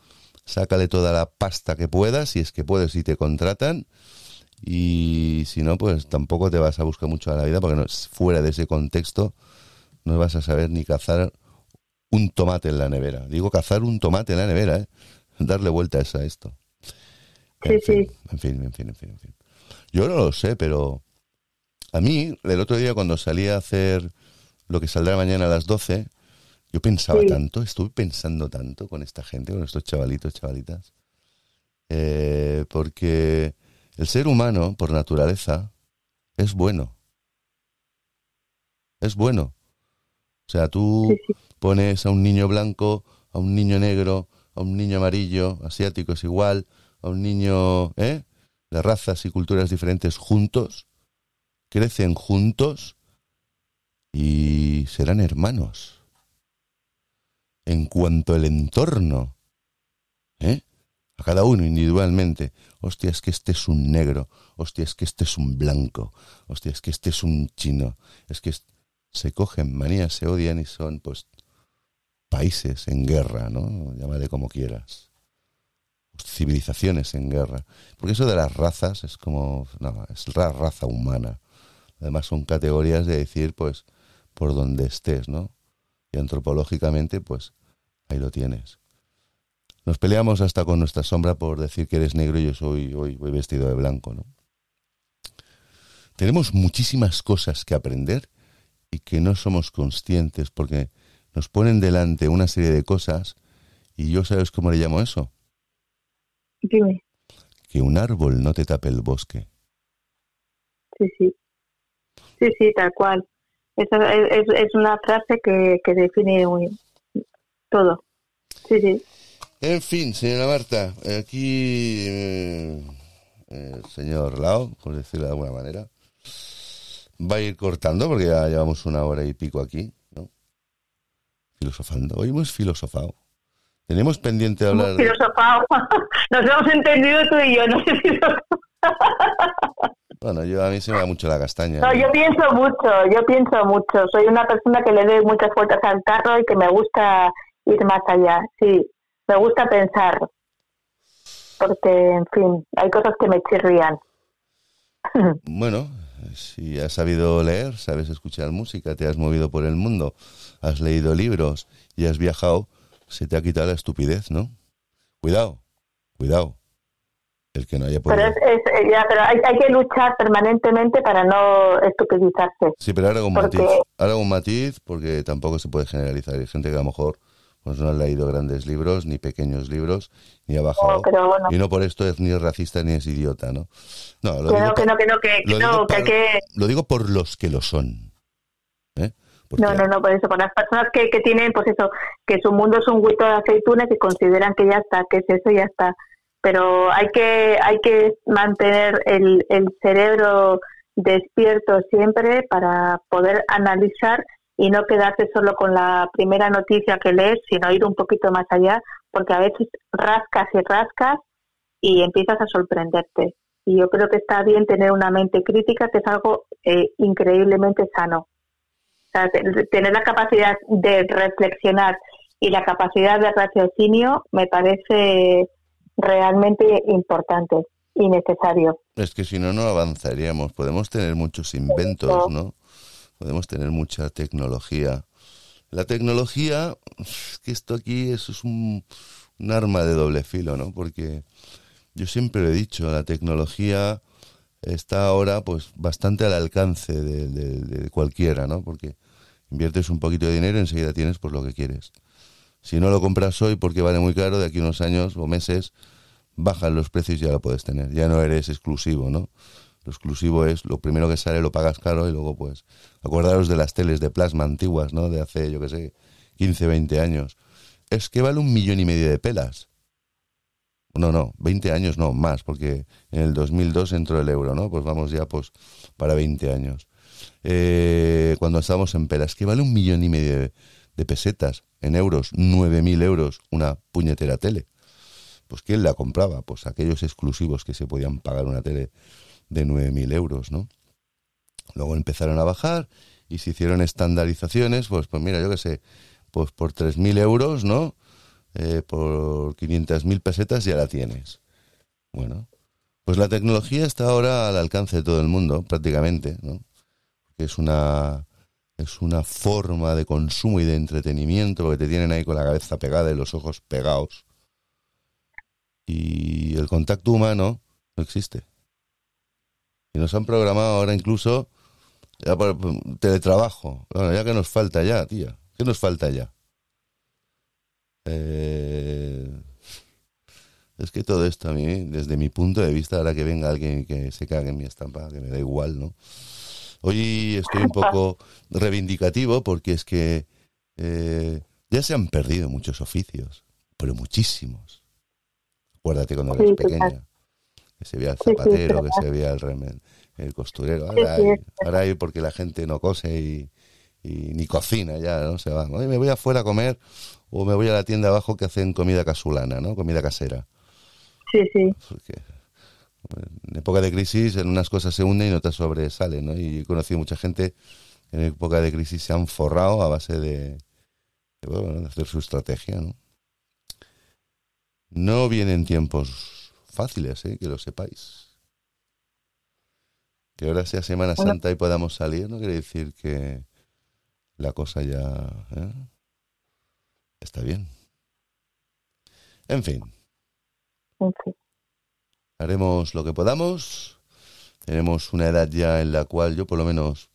sácale toda la pasta que puedas, si es que puedes y te contratan. Y si no, pues tampoco te vas a buscar mucho a la vida, porque no, fuera de ese contexto no vas a saber ni cazar un tomate en la nevera. Digo cazar un tomate en la nevera, ¿eh? darle vueltas a esto. Sí, En fin, sí. en fin, en fin, en fin, en fin. Yo no lo sé, pero A mí, el otro día cuando salí a hacer lo que saldrá mañana a las 12, yo pensaba Sí. tanto, estuve pensando tanto con esta gente, con estos chavalitos, chavalitas, eh, porque el ser humano, por naturaleza, es bueno. Es bueno. O sea, tú Sí, sí. pones a un niño blanco, a un niño negro, a un niño amarillo, asiático es igual, a un niño ¿eh? de razas y culturas diferentes juntos, crecen juntos y serán hermanos. En cuanto al entorno, ¿eh? a cada uno individualmente, hostia, es que este es un negro, hostia, es que este es un blanco, hostia, es que este es un chino, es que se cogen manías, se odian y son pues países en guerra, ¿no? Llámale como quieras. Civilizaciones en guerra. Porque eso de las razas es como, no, es la raza humana. Además son categorías de decir, pues, por donde estés, ¿no? Y antropológicamente, pues, ahí lo tienes. Nos peleamos hasta con nuestra sombra por decir que eres negro y yo soy hoy voy vestido de blanco, ¿no? Tenemos muchísimas cosas que aprender y que no somos conscientes porque nos ponen delante una serie de cosas y yo sabes cómo le llamo eso, Dime. que un árbol no te tape el bosque. Sí, sí. Sí, sí, tal cual. Esa es, es, es una frase que, que define muy todo. Sí, sí. En fin, señora Marta, aquí eh, el señor Lao, por decirlo de alguna manera, va a ir cortando porque ya llevamos una hora y pico aquí, ¿no? Filosofando. Hoy hemos filosofado. Tenemos pendiente de hablar Hemos de... filosofado. Nos hemos entendido tú y yo, no sé si Bueno, yo a mí se me da mucho la castaña. No, yo pienso mucho, yo pienso mucho. Soy una persona que le doy muchas vueltas al carro y que me gusta ir más allá. Sí, me gusta pensar. Porque, en fin, hay cosas que me chirrían. Bueno, si has sabido leer, sabes escuchar música, te has movido por el mundo, has leído libros y has viajado, se te ha quitado la estupidez, ¿no? Cuidado, cuidado. El que no haya Pero, podido... es, es- ya, pero hay, hay que luchar permanentemente para no estupidizarse. Sí, pero ahora con porque- matiz. Ahora con matiz, porque tampoco se puede generalizar. Hay gente que a lo mejor pues no ha leído grandes libros, ni pequeños libros, ni ha bajado. No, pero bueno. Y no por esto es ni racista ni es idiota, ¿no? No, lo Que digo no, que pa- no, que no, que, lo digo no, que hay para- que... Lo digo por los que lo son. ¿eh? Porque- No, no, no, por eso, por las personas que, que tienen, pues eso, que su mundo es un huito de aceituna, que consideran que ya está, que es eso, ya está. Pero hay que, hay que mantener el, el cerebro despierto siempre para poder analizar y no quedarse solo con la primera noticia que lees, sino ir un poquito más allá, porque a veces rascas y rascas y empiezas a sorprenderte. Y yo creo que está bien tener una mente crítica, que es algo eh, increíblemente sano. O sea, te- tener la capacidad de reflexionar y la capacidad de raciocinio me parece realmente importante y necesario. Es que si no, no avanzaríamos. Podemos tener muchos inventos, ¿no? Podemos tener mucha tecnología. La tecnología, que esto aquí es, es un, un arma de doble filo, ¿no? Porque yo siempre lo he dicho, la tecnología está ahora pues bastante al alcance de, de- de cualquiera, ¿no? Porque inviertes un poquito de dinero y enseguida tienes pues lo que quieres. Si no lo compras hoy porque vale muy caro, de aquí a unos años o meses bajan los precios y ya lo puedes tener. Ya no eres exclusivo, ¿no? Lo exclusivo es lo primero que sale lo pagas caro y luego pues acordaros de las teles de plasma antiguas, ¿no? De hace, yo qué sé, 15, 20 años. Es que vale un millón y medio de pelas. No, no, 20 años no, más, porque en el 2002 entró el euro, ¿no? Pues vamos ya pues para 20 años. Eh, cuando estábamos en pelas, que vale un millón y medio de, de pesetas en euros, 9.000 euros una puñetera tele. Pues ¿quién la compraba? Pues aquellos exclusivos que se podían pagar una tele de 9.000 euros, ¿no? Luego empezaron a bajar y se hicieron estandarizaciones, pues, pues mira, yo qué sé, pues por 3.000 euros, ¿no? Eh, por 500.000 pesetas ya la tienes. Bueno, pues la tecnología está ahora al alcance de todo el mundo, prácticamente, ¿no? Que es una es una forma de consumo y de entretenimiento porque te tienen ahí con la cabeza pegada y los ojos pegados. Y el contacto humano no existe. Y nos han programado ahora incluso Ya teletrabajo. Bueno, ya que nos falta ya, tía. ¿Qué nos falta ya? Eh, es que todo esto a mí, desde mi punto de vista, ahora que venga alguien que se cague en mi estampa, que me da igual, ¿no? Hoy estoy un poco reivindicativo porque es que eh, ya se han perdido muchos oficios, pero muchísimos. Acuérdate cuando eras pequeña, que se veía el zapatero, que se veía el remen, el costurero. Ahora, hay, ahora hay porque la gente no cose y, ni cocina ya, ¿no? Se va. me voy afuera a comer o me voy a la tienda abajo que hacen comida casulana, ¿no? Comida casera. Sí, sí. en época de crisis en unas cosas se hunden y en otras sobresalen, ¿no? Y he conocido mucha gente que en época de crisis se han forrado a base de, de hacer su estrategia, ¿no? No vienen tiempos fáciles, ¿eh? que lo sepáis. Que ahora sea Semana Santa y podamos salir, no quiere decir que la cosa ya ¿eh? está bien. En fin. Haremos lo que podamos. Tenemos una edad ya en la cual yo por lo menos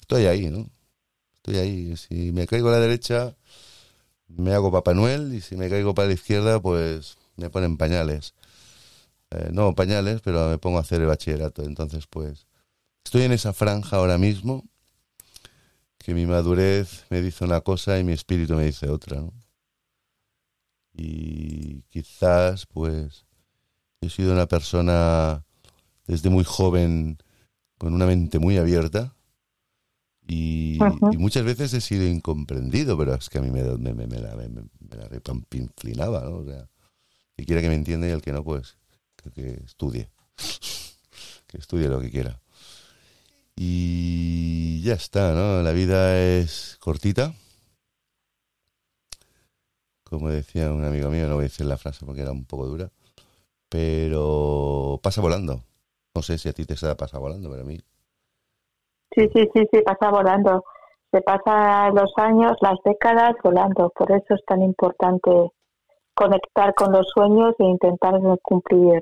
estoy ahí, ¿no? Estoy ahí. Si me caigo a la derecha, me hago Papá Noel y si me caigo para la izquierda, pues me ponen pañales. Eh, no pañales, pero me pongo a hacer el bachillerato. Entonces, pues, estoy en esa franja ahora mismo que mi madurez me dice una cosa y mi espíritu me dice otra, ¿no? Y quizás, pues, he sido una persona desde muy joven con una mente muy abierta y, muchas veces he sido incomprendido, pero es que a mí me, me, me, me la, me, la repampinflinaba, ¿no? O sea, que quiera que me entienda y el que no, pues, que, estudie. que estudie lo que quiera. Y ya está, ¿no? La vida es cortita. Como decía un amigo mío, no voy a decir la frase porque era un poco dura, pero pasa volando. No sé si a ti te pasa volando, pero a mí Sí, sí, sí, sí, pasa volando. Se pasan los años, las décadas volando. Por eso es tan importante conectar con los sueños e intentar cumplir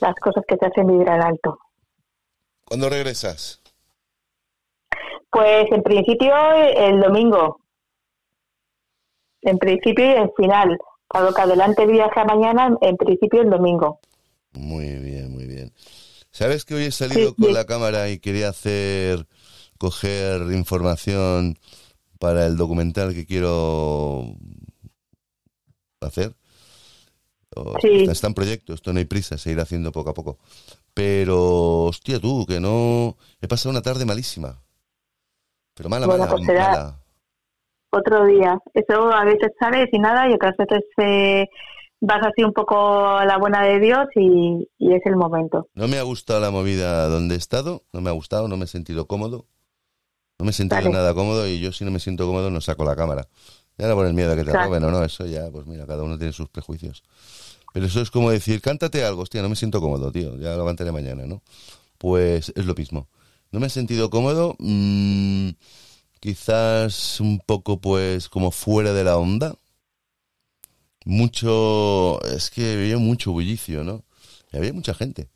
las cosas que te hacen vivir al alto. ¿Cuándo regresas? Pues en principio el domingo. En principio y en final. Para lo que adelante viaje mañana, en principio el domingo. Muy bien, muy bien. ¿Sabes que hoy he salido con la cámara y quería hacer, coger información para el documental que quiero hacer? Está en proyecto, esto no hay prisa, se irá haciendo poco a poco. Pero, hostia, tú, que no... He pasado una tarde malísima. Pero mala, mala, pues mala. Otro día. Eso a veces sale sin nada y otras veces se vas así un poco a la buena de Dios y, es el momento. No me ha gustado la movida donde he estado, no me ha gustado, no me he sentido cómodo. No me he sentido nada cómodo y yo si no me siento cómodo no saco la cámara. Ya no por el miedo a que te roben o no, eso ya, pues mira, cada uno tiene sus prejuicios. Pero eso es como decir, cántate algo, hostia, no me siento cómodo, tío, ya lo levantaré mañana, ¿no? Pues es lo mismo. No me he sentido cómodo, mmm, quizás un poco pues como fuera de la onda, mucho, es que había mucho bullicio, ¿no? Y había mucha gente.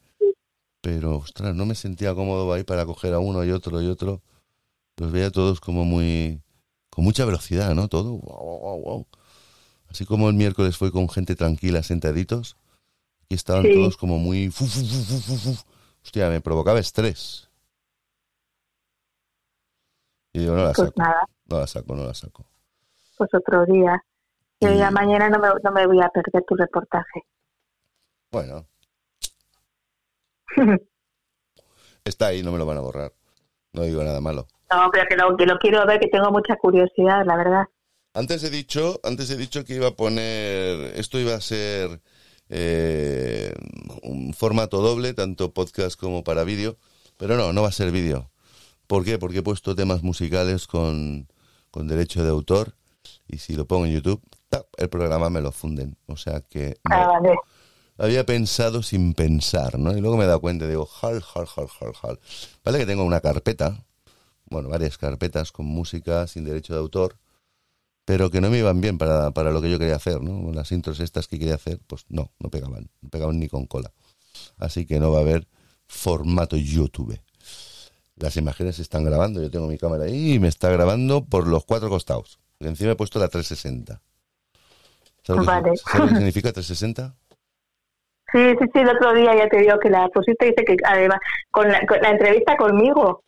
Pero, ostras, no me sentía cómodo ahí para coger a uno y otro y otro. Los veía todos como muy, con mucha velocidad, ¿no? Todo, wow, wow, wow. Así como el miércoles fue con gente tranquila, sentaditos, aquí estaban todos como muy... Hostia, me provocaba estrés. Y digo, no la pues saco. No la saco, no la saco. Pues otro día. Que ya mañana no me, no me voy a perder tu reportaje. Bueno. Está ahí, no me lo van a borrar. No digo nada malo. No, pero que lo, que lo quiero ver, que tengo mucha curiosidad, la verdad. Antes he dicho, antes he dicho que iba a poner, esto iba a ser eh, un formato doble, tanto podcast como para vídeo, pero no, no va a ser vídeo. ¿Por qué? Porque he puesto temas musicales con, con derecho de autor y si lo pongo en YouTube el programa me lo funden. O sea que ah, había pensado sin pensar, ¿no? Y luego me he dado cuenta, digo, hal, hal, hal, hal, hal. Vale que tengo una carpeta, bueno, varias carpetas con música sin derecho de autor, pero que no me iban bien para, para lo que yo quería hacer, ¿no? Las intros estas que quería hacer, pues no, no pegaban, no pegaban ni con cola. Así que no va a haber formato YouTube. las imágenes se están grabando. Yo tengo mi cámara ahí y me está grabando por los cuatro costados. Y encima he puesto la 360. ¿Sabes, Vale. ¿sabes lo que significa 360? Sí, sí, sí, el otro día ya te digo que la pusiste y dice que además con la, con la entrevista conmigo.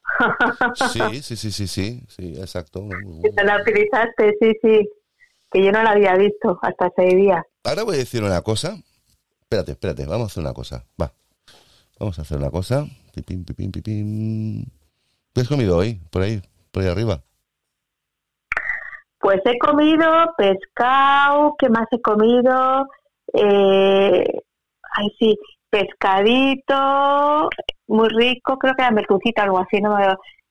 Sí, sí, sí, sí, sí, sí, exacto. que te la utilizaste, sí, sí. Que yo no la había visto hasta ese día. Ahora voy a decir una cosa. Espérate, espérate, vamos a hacer una cosa. Va. Vamos a hacer una cosa. Pipín, pipín, pipín. ¿Qué has comido hoy? Por ahí, por ahí arriba. Pues he comido pescado, ¿qué más he comido? Eh, ay, sí, pescadito, muy rico, creo que era merlucita, algo así, no me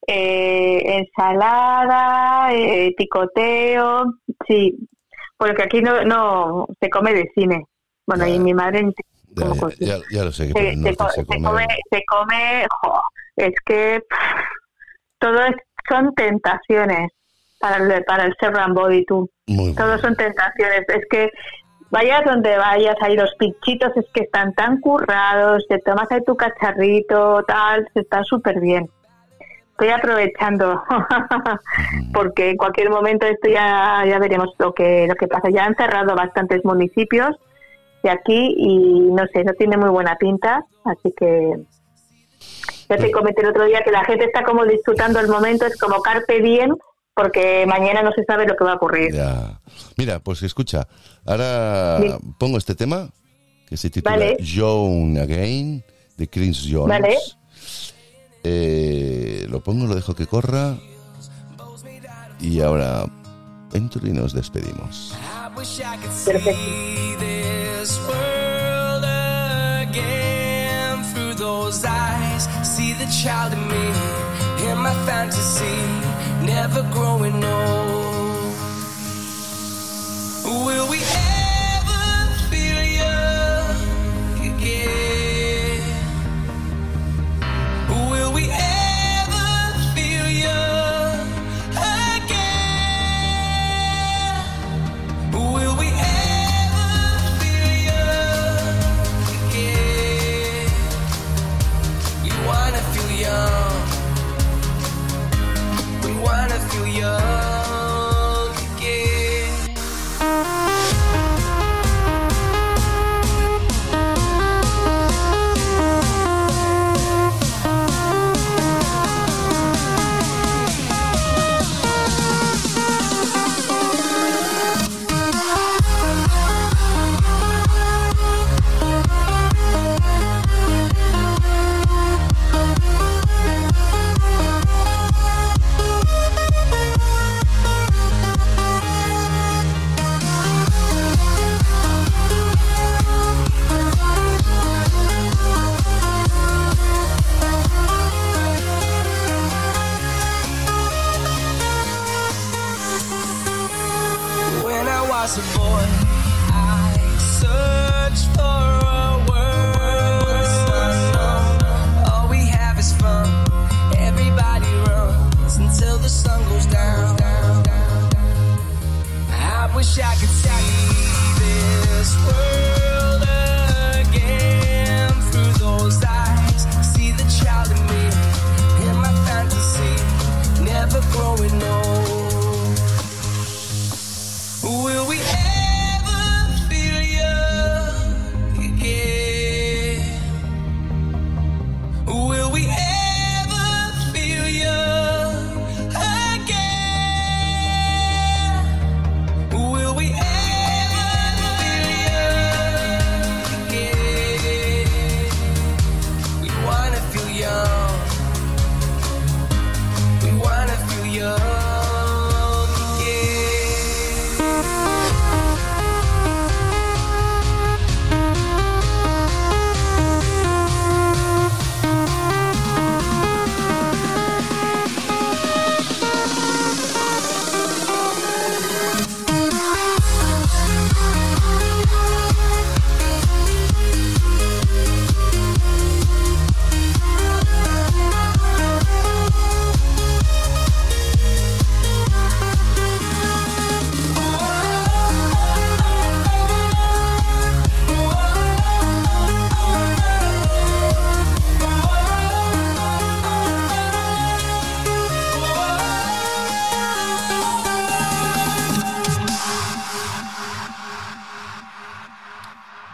eh, ensalada, eh, picoteo, sí, porque aquí no, no se come de cine. Bueno, Ya. y mi madre Ya, ya, ya- lo sé que se, se come. come, se come, jo, es que pff, todo es, son tentaciones para el, para el ser Body, tú. Muy Todos bueno. son tentaciones. Es que vayas donde vayas, ahí los pinchitos es que están tan currados, te tomas ahí tu cacharrito, tal, está súper bien. Estoy aprovechando porque en cualquier momento esto ya, ya veremos lo que, lo que pasa. Ya han cerrado bastantes municipios de aquí y no sé, no tiene muy buena pinta, así que ya te comenté el otro día que la gente está como disfrutando el momento, es como carpe diem, porque mañana no se sabe lo que va a ocurrir. Ya. Mira, pues escucha, ahora Sí. pongo este tema que se titula Vale. Joan Again de Chris Jones. Vale. Eh, lo pongo, lo dejo que corra y ahora entro y nos despedimos. Perfecto. never growing old. Will we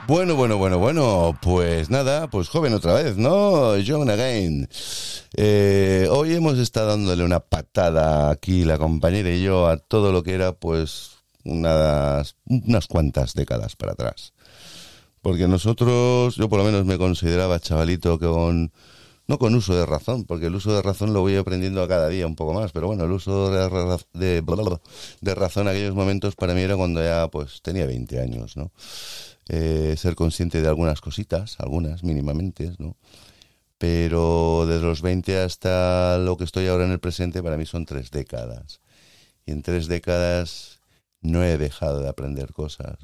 Bueno, bueno, bueno, bueno, pues nada, pues joven otra vez, ¿no? John again. Eh, hoy hemos estado dándole una patada aquí, la compañera y yo, a todo lo que era, pues, unas, unas cuantas décadas para atrás. Porque nosotros, yo por lo menos me consideraba chavalito con, no con uso de razón, porque el uso de razón lo voy aprendiendo a cada día un poco más, pero bueno, el uso de, de razón en aquellos momentos para mí era cuando ya pues tenía 20 años, ¿no? Eh, ser consciente de algunas cositas, algunas mínimamente, ¿no? Pero desde los 20 hasta lo que estoy ahora en el presente para mí son tres décadas. Y en tres décadas no he dejado de aprender cosas.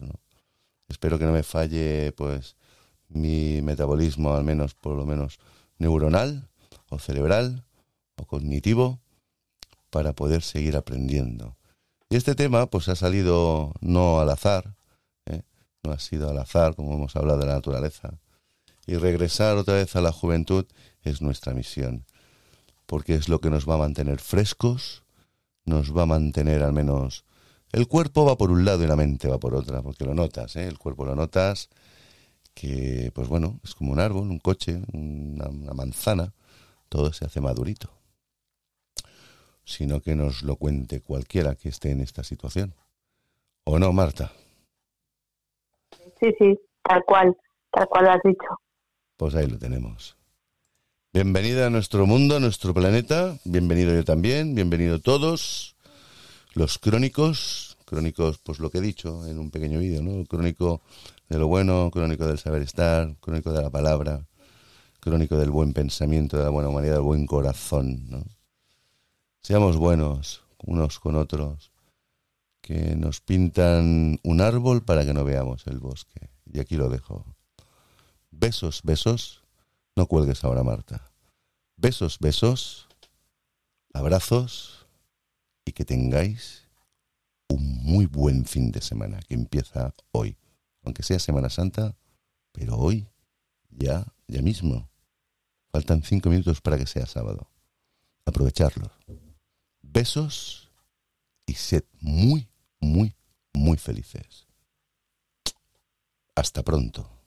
Espero que no me falle pues mi metabolismo, al menos por lo menos neuronal o cerebral o cognitivo, para poder seguir aprendiendo. Y este tema pues ha salido no al azar. No ha sido al azar, como hemos hablado de la naturaleza. Y regresar otra vez a la juventud es nuestra misión, porque es lo que nos va a mantener frescos, nos va a mantener al menos... El cuerpo va por un lado y la mente va por otra, porque lo notas, ¿eh? el cuerpo lo notas, que pues bueno, es como un árbol, un coche, una, una manzana, todo se hace madurito. Sino que nos lo cuente cualquiera que esté en esta situación. ¿O no, Marta? Sí, sí, tal cual, tal cual lo has dicho. Pues ahí lo tenemos. Bienvenida a nuestro mundo, a nuestro planeta. Bienvenido yo también. Bienvenido todos. Los crónicos. Crónicos, pues lo que he dicho en un pequeño vídeo, ¿no? Crónico de lo bueno, crónico del saber estar, crónico de la palabra, crónico del buen pensamiento, de la buena humanidad, del buen corazón, ¿no? Seamos buenos unos con otros, que nos pintan un árbol para que no veamos el bosque. Y aquí lo dejo. Besos, besos. No cuelgues ahora, Marta. Besos, besos. Abrazos. Y que tengáis un muy buen fin de semana que empieza hoy. Aunque sea Semana Santa, pero hoy, ya, ya mismo. Faltan cinco minutos para que sea sábado. Aprovecharlo. Besos y sed muy, muy, muy felices. Hasta pronto.